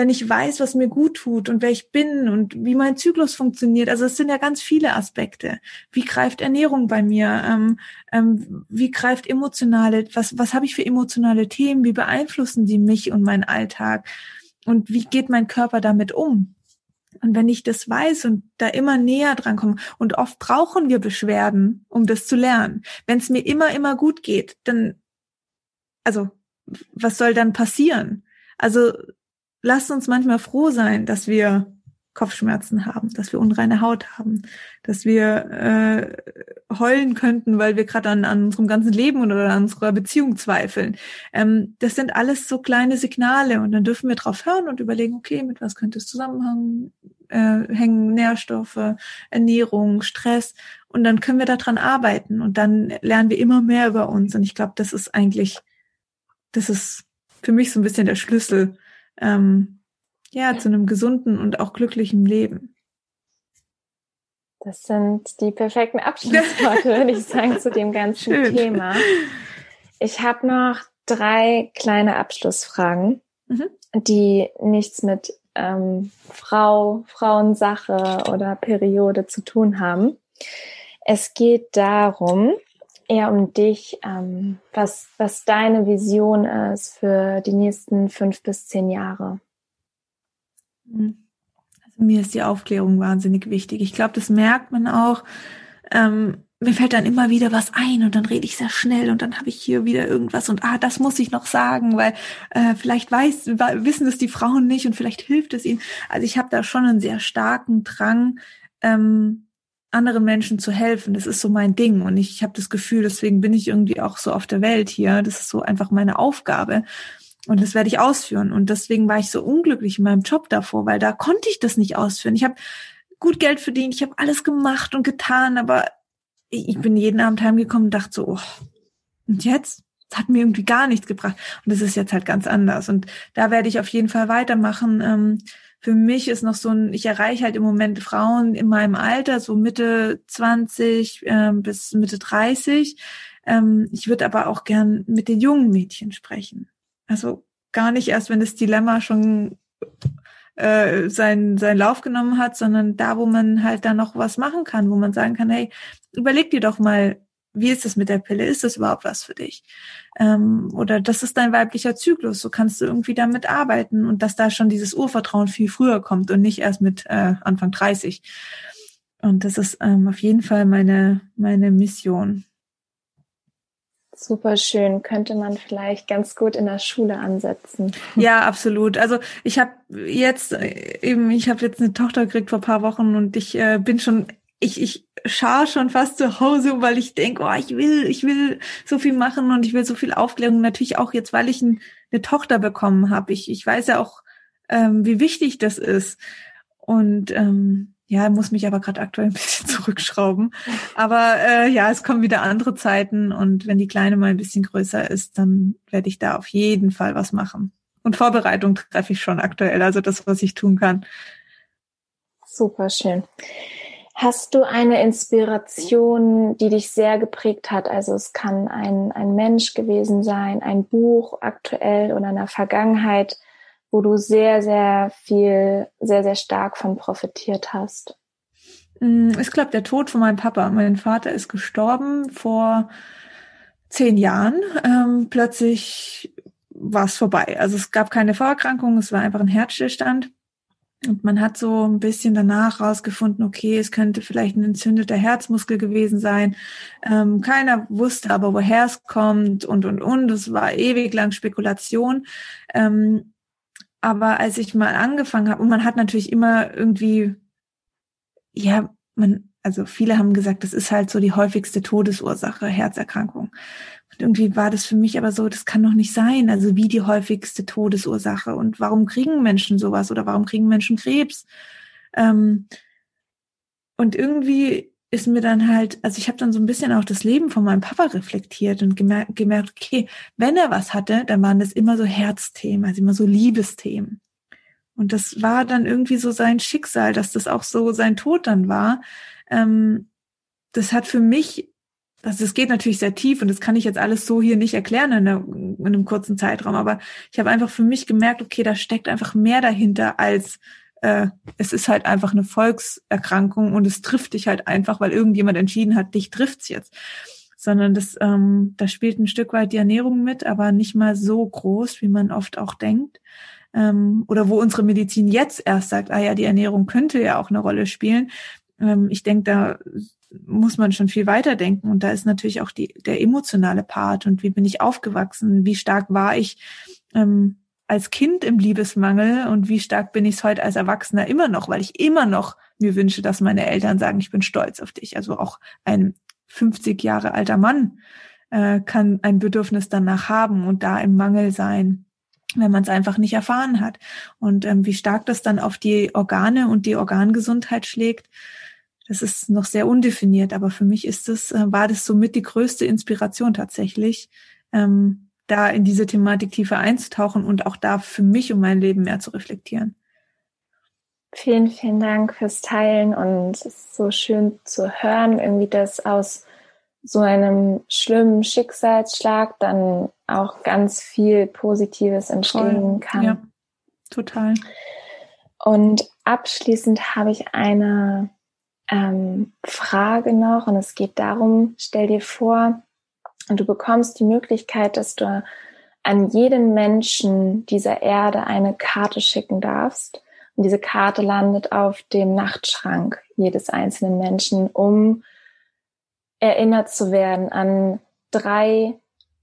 C: wenn ich weiß, was mir gut tut und wer ich bin und wie mein Zyklus funktioniert. Also es sind ja ganz viele Aspekte. Wie greift Ernährung bei mir? Ähm, ähm, wie greift emotionale, was, was habe ich für emotionale Themen? Wie beeinflussen die mich und meinen Alltag? Und wie geht mein Körper damit um? Und wenn ich das weiß und da immer näher dran komme, und oft brauchen wir Beschwerden, um das zu lernen. Wenn es mir immer, immer gut geht, dann, also, was soll dann passieren? Also lasst uns manchmal froh sein, dass wir Kopfschmerzen haben, dass wir unreine Haut haben, dass wir äh, heulen könnten, weil wir gerade an, an unserem ganzen Leben oder an unserer Beziehung zweifeln. Ähm, das sind alles so kleine Signale und dann dürfen wir drauf hören und überlegen, okay, mit was könnte es zusammenhängen, äh, hängen? Nährstoffe, Ernährung, Stress. Und dann können wir daran arbeiten und dann lernen wir immer mehr über uns. Und ich glaube, das ist eigentlich, das ist für mich so ein bisschen der Schlüssel ähm, ja, zu einem gesunden und auch glücklichen Leben.
B: Das sind die perfekten Abschlussworte, würde ich sagen, zu dem ganzen Schön. Thema. Ich habe noch drei kleine Abschlussfragen, mhm. die nichts mit ähm, Frau, Frauensache oder Periode zu tun haben. Es geht darum, eher um dich, ähm, was, was deine Vision ist für die nächsten fünf bis zehn Jahre.
C: Mhm. Also mir ist die Aufklärung wahnsinnig wichtig. Ich glaube, das merkt man auch. Ähm, mir fällt dann immer wieder was ein und dann rede ich sehr schnell und dann habe ich hier wieder irgendwas und ah, das muss ich noch sagen, weil äh, vielleicht weiß, wissen das die Frauen nicht und vielleicht hilft es ihnen. Also ich habe da schon einen sehr starken Drang, ähm, anderen Menschen zu helfen. Das ist so mein Ding. Und ich, ich habe das Gefühl, deswegen bin ich irgendwie auch so auf der Welt hier. Das ist so einfach meine Aufgabe. Und das werde ich ausführen. Und deswegen war ich so unglücklich in meinem Job davor, weil da konnte ich das nicht ausführen. Ich habe gut Geld verdient, ich habe alles gemacht und getan, aber ich bin jeden Abend heimgekommen und dachte so, oh, und jetzt? Das hat mir irgendwie gar nichts gebracht. Und das ist jetzt halt ganz anders. Und da werde ich auf jeden Fall weitermachen. Ähm, für mich ist noch so ein, ich erreiche halt im Moment Frauen in meinem Alter, so Mitte 20 ähm, bis Mitte 30. Ähm, ich würde aber auch gern mit den jungen Mädchen sprechen. Also gar nicht erst, wenn das Dilemma schon äh, seinen, seinen Lauf genommen hat, sondern da, wo man halt dann noch was machen kann, wo man sagen kann, hey, überleg dir doch mal, wie ist es mit der Pille? Ist das überhaupt was für dich? Ähm, oder das ist dein weiblicher Zyklus, so kannst du irgendwie damit arbeiten und dass da schon dieses Urvertrauen viel früher kommt und nicht erst mit äh, Anfang 30. Und das ist ähm, auf jeden Fall meine, meine Mission.
B: Super schön. Könnte man vielleicht ganz gut in der Schule ansetzen.
C: Ja, absolut. Also ich habe jetzt äh, eben, ich habe jetzt eine Tochter gekriegt vor paar Wochen und ich äh, bin schon ich, ich schar schon fast zu Hause, weil ich denke, oh, ich will, ich will so viel machen und ich will so viel Aufklärung. Natürlich auch jetzt, weil ich ein, eine Tochter bekommen habe. Ich, ich weiß ja auch, ähm, wie wichtig das ist. Und ähm, ja, muss mich aber gerade aktuell ein bisschen zurückschrauben. Aber äh, ja, es kommen wieder andere Zeiten und wenn die Kleine mal ein bisschen größer ist, dann werde ich da auf jeden Fall was machen. und Vorbereitung treffe ich schon aktuell, also das, was ich tun kann.
B: Super schön. Hast du eine Inspiration, die dich sehr geprägt hat? Also es kann ein, ein Mensch gewesen sein, ein Buch aktuell oder in der Vergangenheit, wo du sehr, sehr viel, sehr, sehr stark von profitiert hast.
C: Mm, ich glaube, der Tod von meinem Papa. Mein Vater ist gestorben vor zehn Jahren. Ähm, plötzlich war es vorbei. Also es gab keine Vorerkrankung, es war einfach ein Herzstillstand. Und man hat so ein bisschen danach rausgefunden, okay, es könnte vielleicht ein entzündeter Herzmuskel gewesen sein. Ähm, keiner wusste aber, woher es kommt und, und, und. Es war ewig lang Spekulation. Ähm, aber als ich mal angefangen habe, und man hat natürlich immer irgendwie, ja, man, also viele haben gesagt, das ist halt so die häufigste Todesursache, Herzerkrankung irgendwie war das für mich aber so, das kann doch nicht sein. Also wie die häufigste Todesursache und warum kriegen Menschen sowas oder warum kriegen Menschen Krebs? Ähm, und irgendwie ist mir dann halt, also ich habe dann so ein bisschen auch das Leben von meinem Papa reflektiert und gemerkt, gemerkt, okay, wenn er was hatte, dann waren das immer so Herzthemen, also immer so Liebesthemen. Und das war dann irgendwie so sein Schicksal, dass das auch so sein Tod dann war. Ähm, das hat für mich also es geht natürlich sehr tief und das kann ich jetzt alles so hier nicht erklären in, einer, in einem kurzen Zeitraum, aber ich habe einfach für mich gemerkt, okay, da steckt einfach mehr dahinter als äh, es ist halt einfach eine Volkserkrankung und es trifft dich halt einfach, weil irgendjemand entschieden hat, dich trifft's jetzt. Sondern das, ähm, da spielt ein Stück weit die Ernährung mit, aber nicht mal so groß, wie man oft auch denkt. Ähm, oder wo unsere Medizin jetzt erst sagt, ah ja, die Ernährung könnte ja auch eine Rolle spielen. Ähm, ich denke, da muss man schon viel weiter denken. Und da ist natürlich auch die, der emotionale Part und wie bin ich aufgewachsen, wie stark war ich ähm, als Kind im Liebesmangel und wie stark bin ich es heute als Erwachsener immer noch, weil ich immer noch mir wünsche, dass meine Eltern sagen, ich bin stolz auf dich. Also auch ein 50 Jahre alter Mann äh, kann ein Bedürfnis danach haben und da im Mangel sein wenn man es einfach nicht erfahren hat. Und ähm, wie stark das dann auf die Organe und die Organgesundheit schlägt, das ist noch sehr undefiniert, aber für mich ist es, äh, war das somit die größte Inspiration tatsächlich, ähm, da in diese Thematik tiefer einzutauchen und auch da für mich und mein Leben mehr zu reflektieren.
B: Vielen, vielen Dank fürs Teilen und es ist so schön zu hören, irgendwie, dass aus so einem schlimmen Schicksalsschlag dann auch ganz viel Positives entstehen Voll. kann. Ja,
C: total.
B: Und abschließend habe ich eine ähm, Frage noch und es geht darum, stell dir vor, und du bekommst die Möglichkeit, dass du an jeden Menschen dieser Erde eine Karte schicken darfst. Und diese Karte landet auf dem Nachtschrank jedes einzelnen Menschen, um erinnert zu werden an drei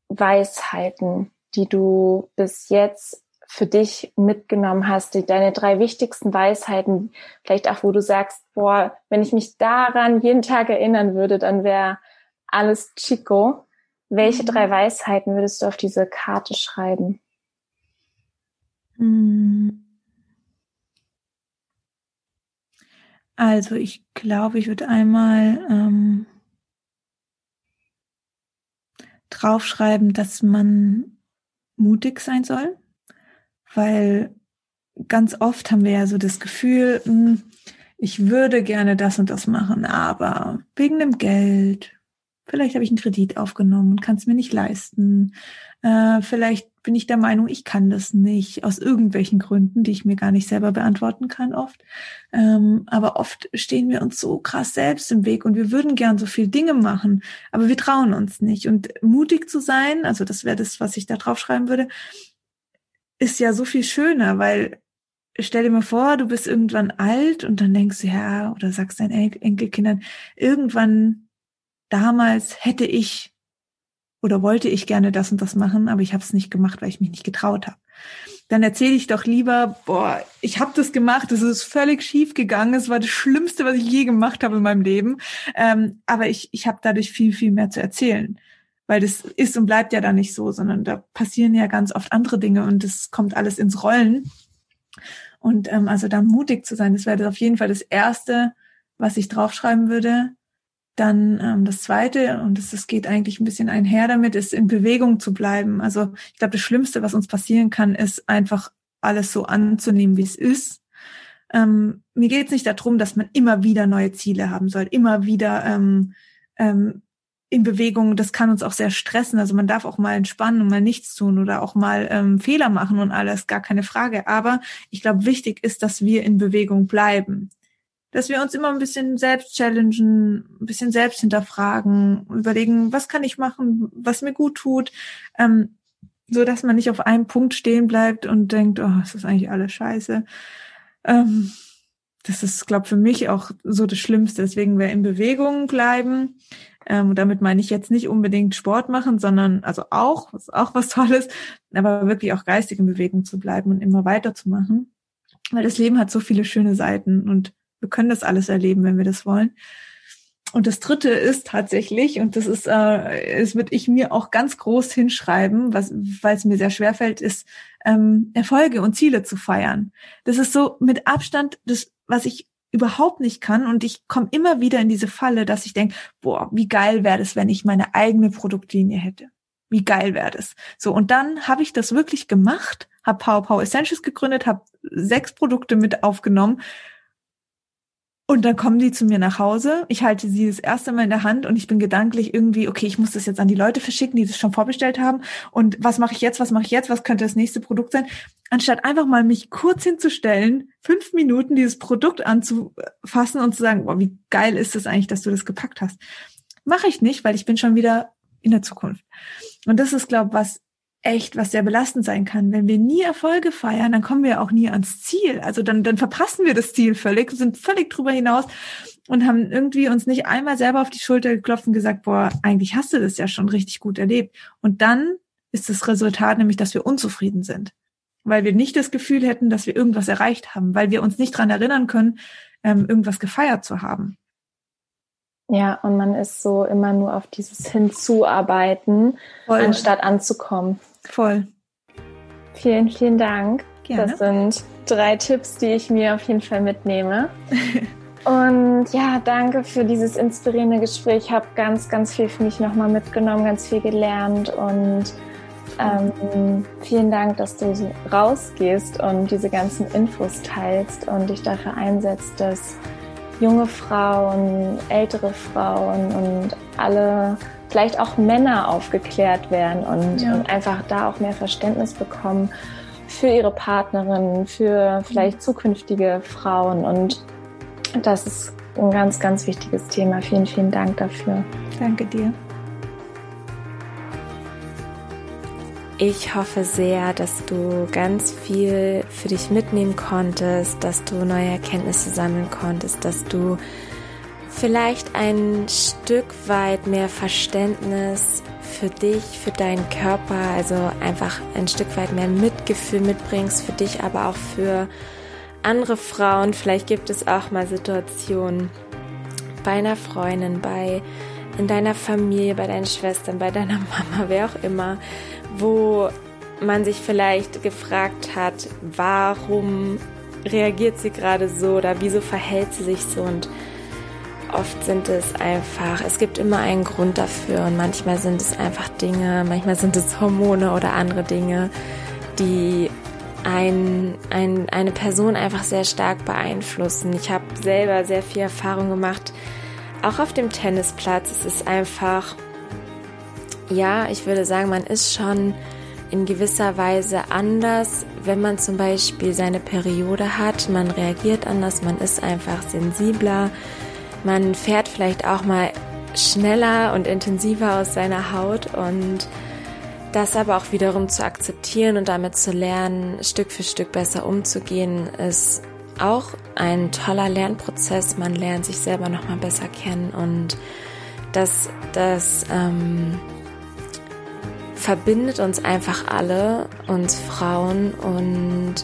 B: Weisheiten, die du bis jetzt für dich mitgenommen hast, die, deine drei wichtigsten Weisheiten, vielleicht auch, wo du sagst, boah, wenn ich mich daran jeden Tag erinnern würde, dann wäre alles Chico. Welche mhm. drei Weisheiten würdest du auf diese Karte schreiben?
C: Mhm. Also ich glaube, ich würde einmal ähm, draufschreiben, dass man mutig sein soll weil ganz oft haben wir ja so das Gefühl, hm, ich würde gerne das und das machen, aber wegen dem Geld, vielleicht habe ich einen Kredit aufgenommen und kann es mir nicht leisten, äh, vielleicht bin ich der Meinung, ich kann das nicht, aus irgendwelchen Gründen, die ich mir gar nicht selber beantworten kann oft. Ähm, aber oft stehen wir uns so krass selbst im Weg und wir würden gern so viel Dinge machen, aber wir trauen uns nicht. Und mutig zu sein, also das wäre das, was ich da drauf schreiben würde, ist ja so viel schöner, weil stell dir mal vor, du bist irgendwann alt und dann denkst du, ja, oder sagst deinen Enkelkindern, irgendwann damals hätte ich oder wollte ich gerne das und das machen, aber ich habe es nicht gemacht, weil ich mich nicht getraut habe. Dann erzähle ich doch lieber, boah, ich habe das gemacht, es ist völlig schief gegangen, es war das Schlimmste, was ich je gemacht habe in meinem Leben, ähm, aber ich, ich habe dadurch viel, viel mehr zu erzählen weil das ist und bleibt ja da nicht so, sondern da passieren ja ganz oft andere Dinge und es kommt alles ins Rollen. Und ähm, also da mutig zu sein, das wäre auf jeden Fall das Erste, was ich draufschreiben würde. Dann ähm, das Zweite, und es das geht eigentlich ein bisschen einher damit, ist in Bewegung zu bleiben. Also ich glaube, das Schlimmste, was uns passieren kann, ist einfach alles so anzunehmen, wie es ist. Ähm, mir geht es nicht darum, dass man immer wieder neue Ziele haben soll, immer wieder ähm, ähm, in Bewegung. Das kann uns auch sehr stressen. Also man darf auch mal entspannen und mal nichts tun oder auch mal ähm, Fehler machen und alles, gar keine Frage. Aber ich glaube, wichtig ist, dass wir in Bewegung bleiben dass wir uns immer ein bisschen selbst challengen, ein bisschen selbst hinterfragen, überlegen, was kann ich machen, was mir gut tut, ähm, so dass man nicht auf einem Punkt stehen bleibt und denkt, oh, ist eigentlich alles scheiße. Ähm, das ist, glaube für mich auch so das Schlimmste. Deswegen wir in Bewegung bleiben. Ähm, damit meine ich jetzt nicht unbedingt Sport machen, sondern also auch, was auch was Tolles, aber wirklich auch geistig in Bewegung zu bleiben und immer weiterzumachen. Weil das Leben hat so viele schöne Seiten und wir können das alles erleben, wenn wir das wollen. Und das dritte ist tatsächlich, und das ist, äh, das würde ich mir auch ganz groß hinschreiben, was, weil es mir sehr schwer fällt, ist, ähm, Erfolge und Ziele zu feiern. Das ist so mit Abstand das, was ich überhaupt nicht kann. Und ich komme immer wieder in diese Falle, dass ich denke, boah, wie geil wäre das, wenn ich meine eigene Produktlinie hätte. Wie geil wäre das? So, und dann habe ich das wirklich gemacht, habe Power Power Essentials gegründet, habe sechs Produkte mit aufgenommen und dann kommen die zu mir nach Hause. Ich halte sie das erste Mal in der Hand und ich bin gedanklich irgendwie, okay, ich muss das jetzt an die Leute verschicken, die das schon vorbestellt haben. Und was mache ich jetzt? Was mache ich jetzt? Was könnte das nächste Produkt sein? Anstatt einfach mal mich kurz hinzustellen, fünf Minuten dieses Produkt anzufassen und zu sagen, boah, wie geil ist es eigentlich, dass du das gepackt hast. Mache ich nicht, weil ich bin schon wieder in der Zukunft. Und das ist, glaube ich, was echt was sehr belastend sein kann. Wenn wir nie Erfolge feiern, dann kommen wir auch nie ans Ziel. Also dann, dann verpassen wir das Ziel völlig, sind völlig drüber hinaus und haben irgendwie uns nicht einmal selber auf die Schulter geklopft und gesagt, boah, eigentlich hast du das ja schon richtig gut erlebt. Und dann ist das Resultat nämlich, dass wir unzufrieden sind. Weil wir nicht das Gefühl hätten, dass wir irgendwas erreicht haben, weil wir uns nicht dran erinnern können, ähm, irgendwas gefeiert zu haben.
A: Ja, und man ist so immer nur auf dieses Hinzuarbeiten, Voll. anstatt anzukommen.
C: Voll.
A: Vielen, vielen Dank. Gerne. Das sind drei Tipps, die ich mir auf jeden Fall mitnehme. und ja, danke für dieses inspirierende Gespräch. Ich habe ganz, ganz viel für mich nochmal mitgenommen, ganz viel gelernt und ähm, vielen Dank, dass du rausgehst und diese ganzen Infos teilst und dich dafür einsetzt, dass junge Frauen, ältere Frauen und alle, vielleicht auch Männer aufgeklärt werden und, ja. und einfach da auch mehr Verständnis bekommen für ihre Partnerin, für vielleicht zukünftige Frauen. Und das ist ein ganz, ganz wichtiges Thema. Vielen, vielen Dank dafür.
C: Danke dir.
A: Ich hoffe sehr, dass du ganz viel für dich mitnehmen konntest, dass du neue Erkenntnisse sammeln konntest, dass du vielleicht ein Stück weit mehr Verständnis für dich, für deinen Körper, also einfach ein Stück weit mehr Mitgefühl mitbringst für dich, aber auch für andere Frauen. Vielleicht gibt es auch mal Situationen bei einer Freundin, bei in deiner Familie, bei deinen Schwestern, bei deiner Mama, wer auch immer, wo man sich vielleicht gefragt hat, warum reagiert sie gerade so oder wieso verhält sie sich so und oft sind es einfach, es gibt immer einen Grund dafür und manchmal sind es einfach Dinge, manchmal sind es Hormone oder andere Dinge, die ein, ein, eine Person einfach sehr stark beeinflussen. Ich habe selber sehr viel Erfahrung gemacht, auch auf dem Tennisplatz. Es ist einfach ja, ich würde sagen, man ist schon in gewisser Weise anders, wenn man zum Beispiel seine Periode hat. Man reagiert anders, man ist einfach sensibler, man fährt vielleicht auch mal schneller und intensiver aus seiner Haut und das aber auch wiederum zu akzeptieren und damit zu lernen, Stück für Stück besser umzugehen, ist auch ein toller Lernprozess. Man lernt sich selber noch mal besser kennen und das, das ähm, verbindet uns einfach alle, uns Frauen. Und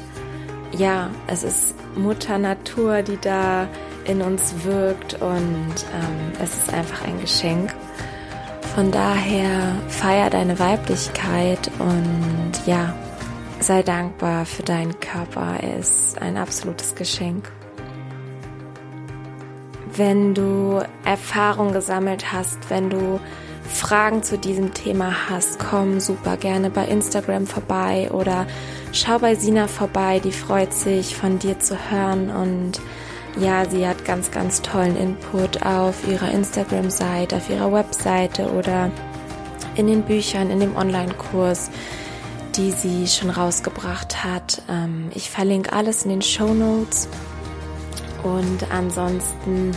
A: ja, es ist Mutter Natur, die da in uns wirkt und ähm, es ist einfach ein Geschenk. Von daher feier deine Weiblichkeit und ja, sei dankbar für deinen Körper. Er ist ein absolutes Geschenk. Wenn du Erfahrung gesammelt hast, wenn du Fragen zu diesem Thema hast, komm super gerne bei Instagram vorbei oder schau bei Sina vorbei. Die freut sich, von dir zu hören und ja, sie hat ganz, ganz tollen Input auf ihrer Instagram-Seite, auf ihrer Webseite oder in den Büchern, in dem Online-Kurs, die sie schon rausgebracht hat. Ähm, ich verlinke alles in den Show Notes. Und ansonsten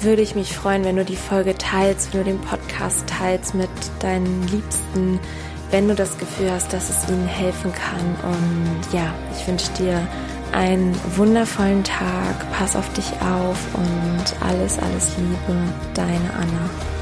A: würde ich mich freuen, wenn du die Folge teilst, wenn du den Podcast teilst mit deinen Liebsten, wenn du das Gefühl hast, dass es ihnen helfen kann. Und ja, ich wünsche dir einen wundervollen Tag, pass auf dich auf und alles, alles Liebe, deine Anna.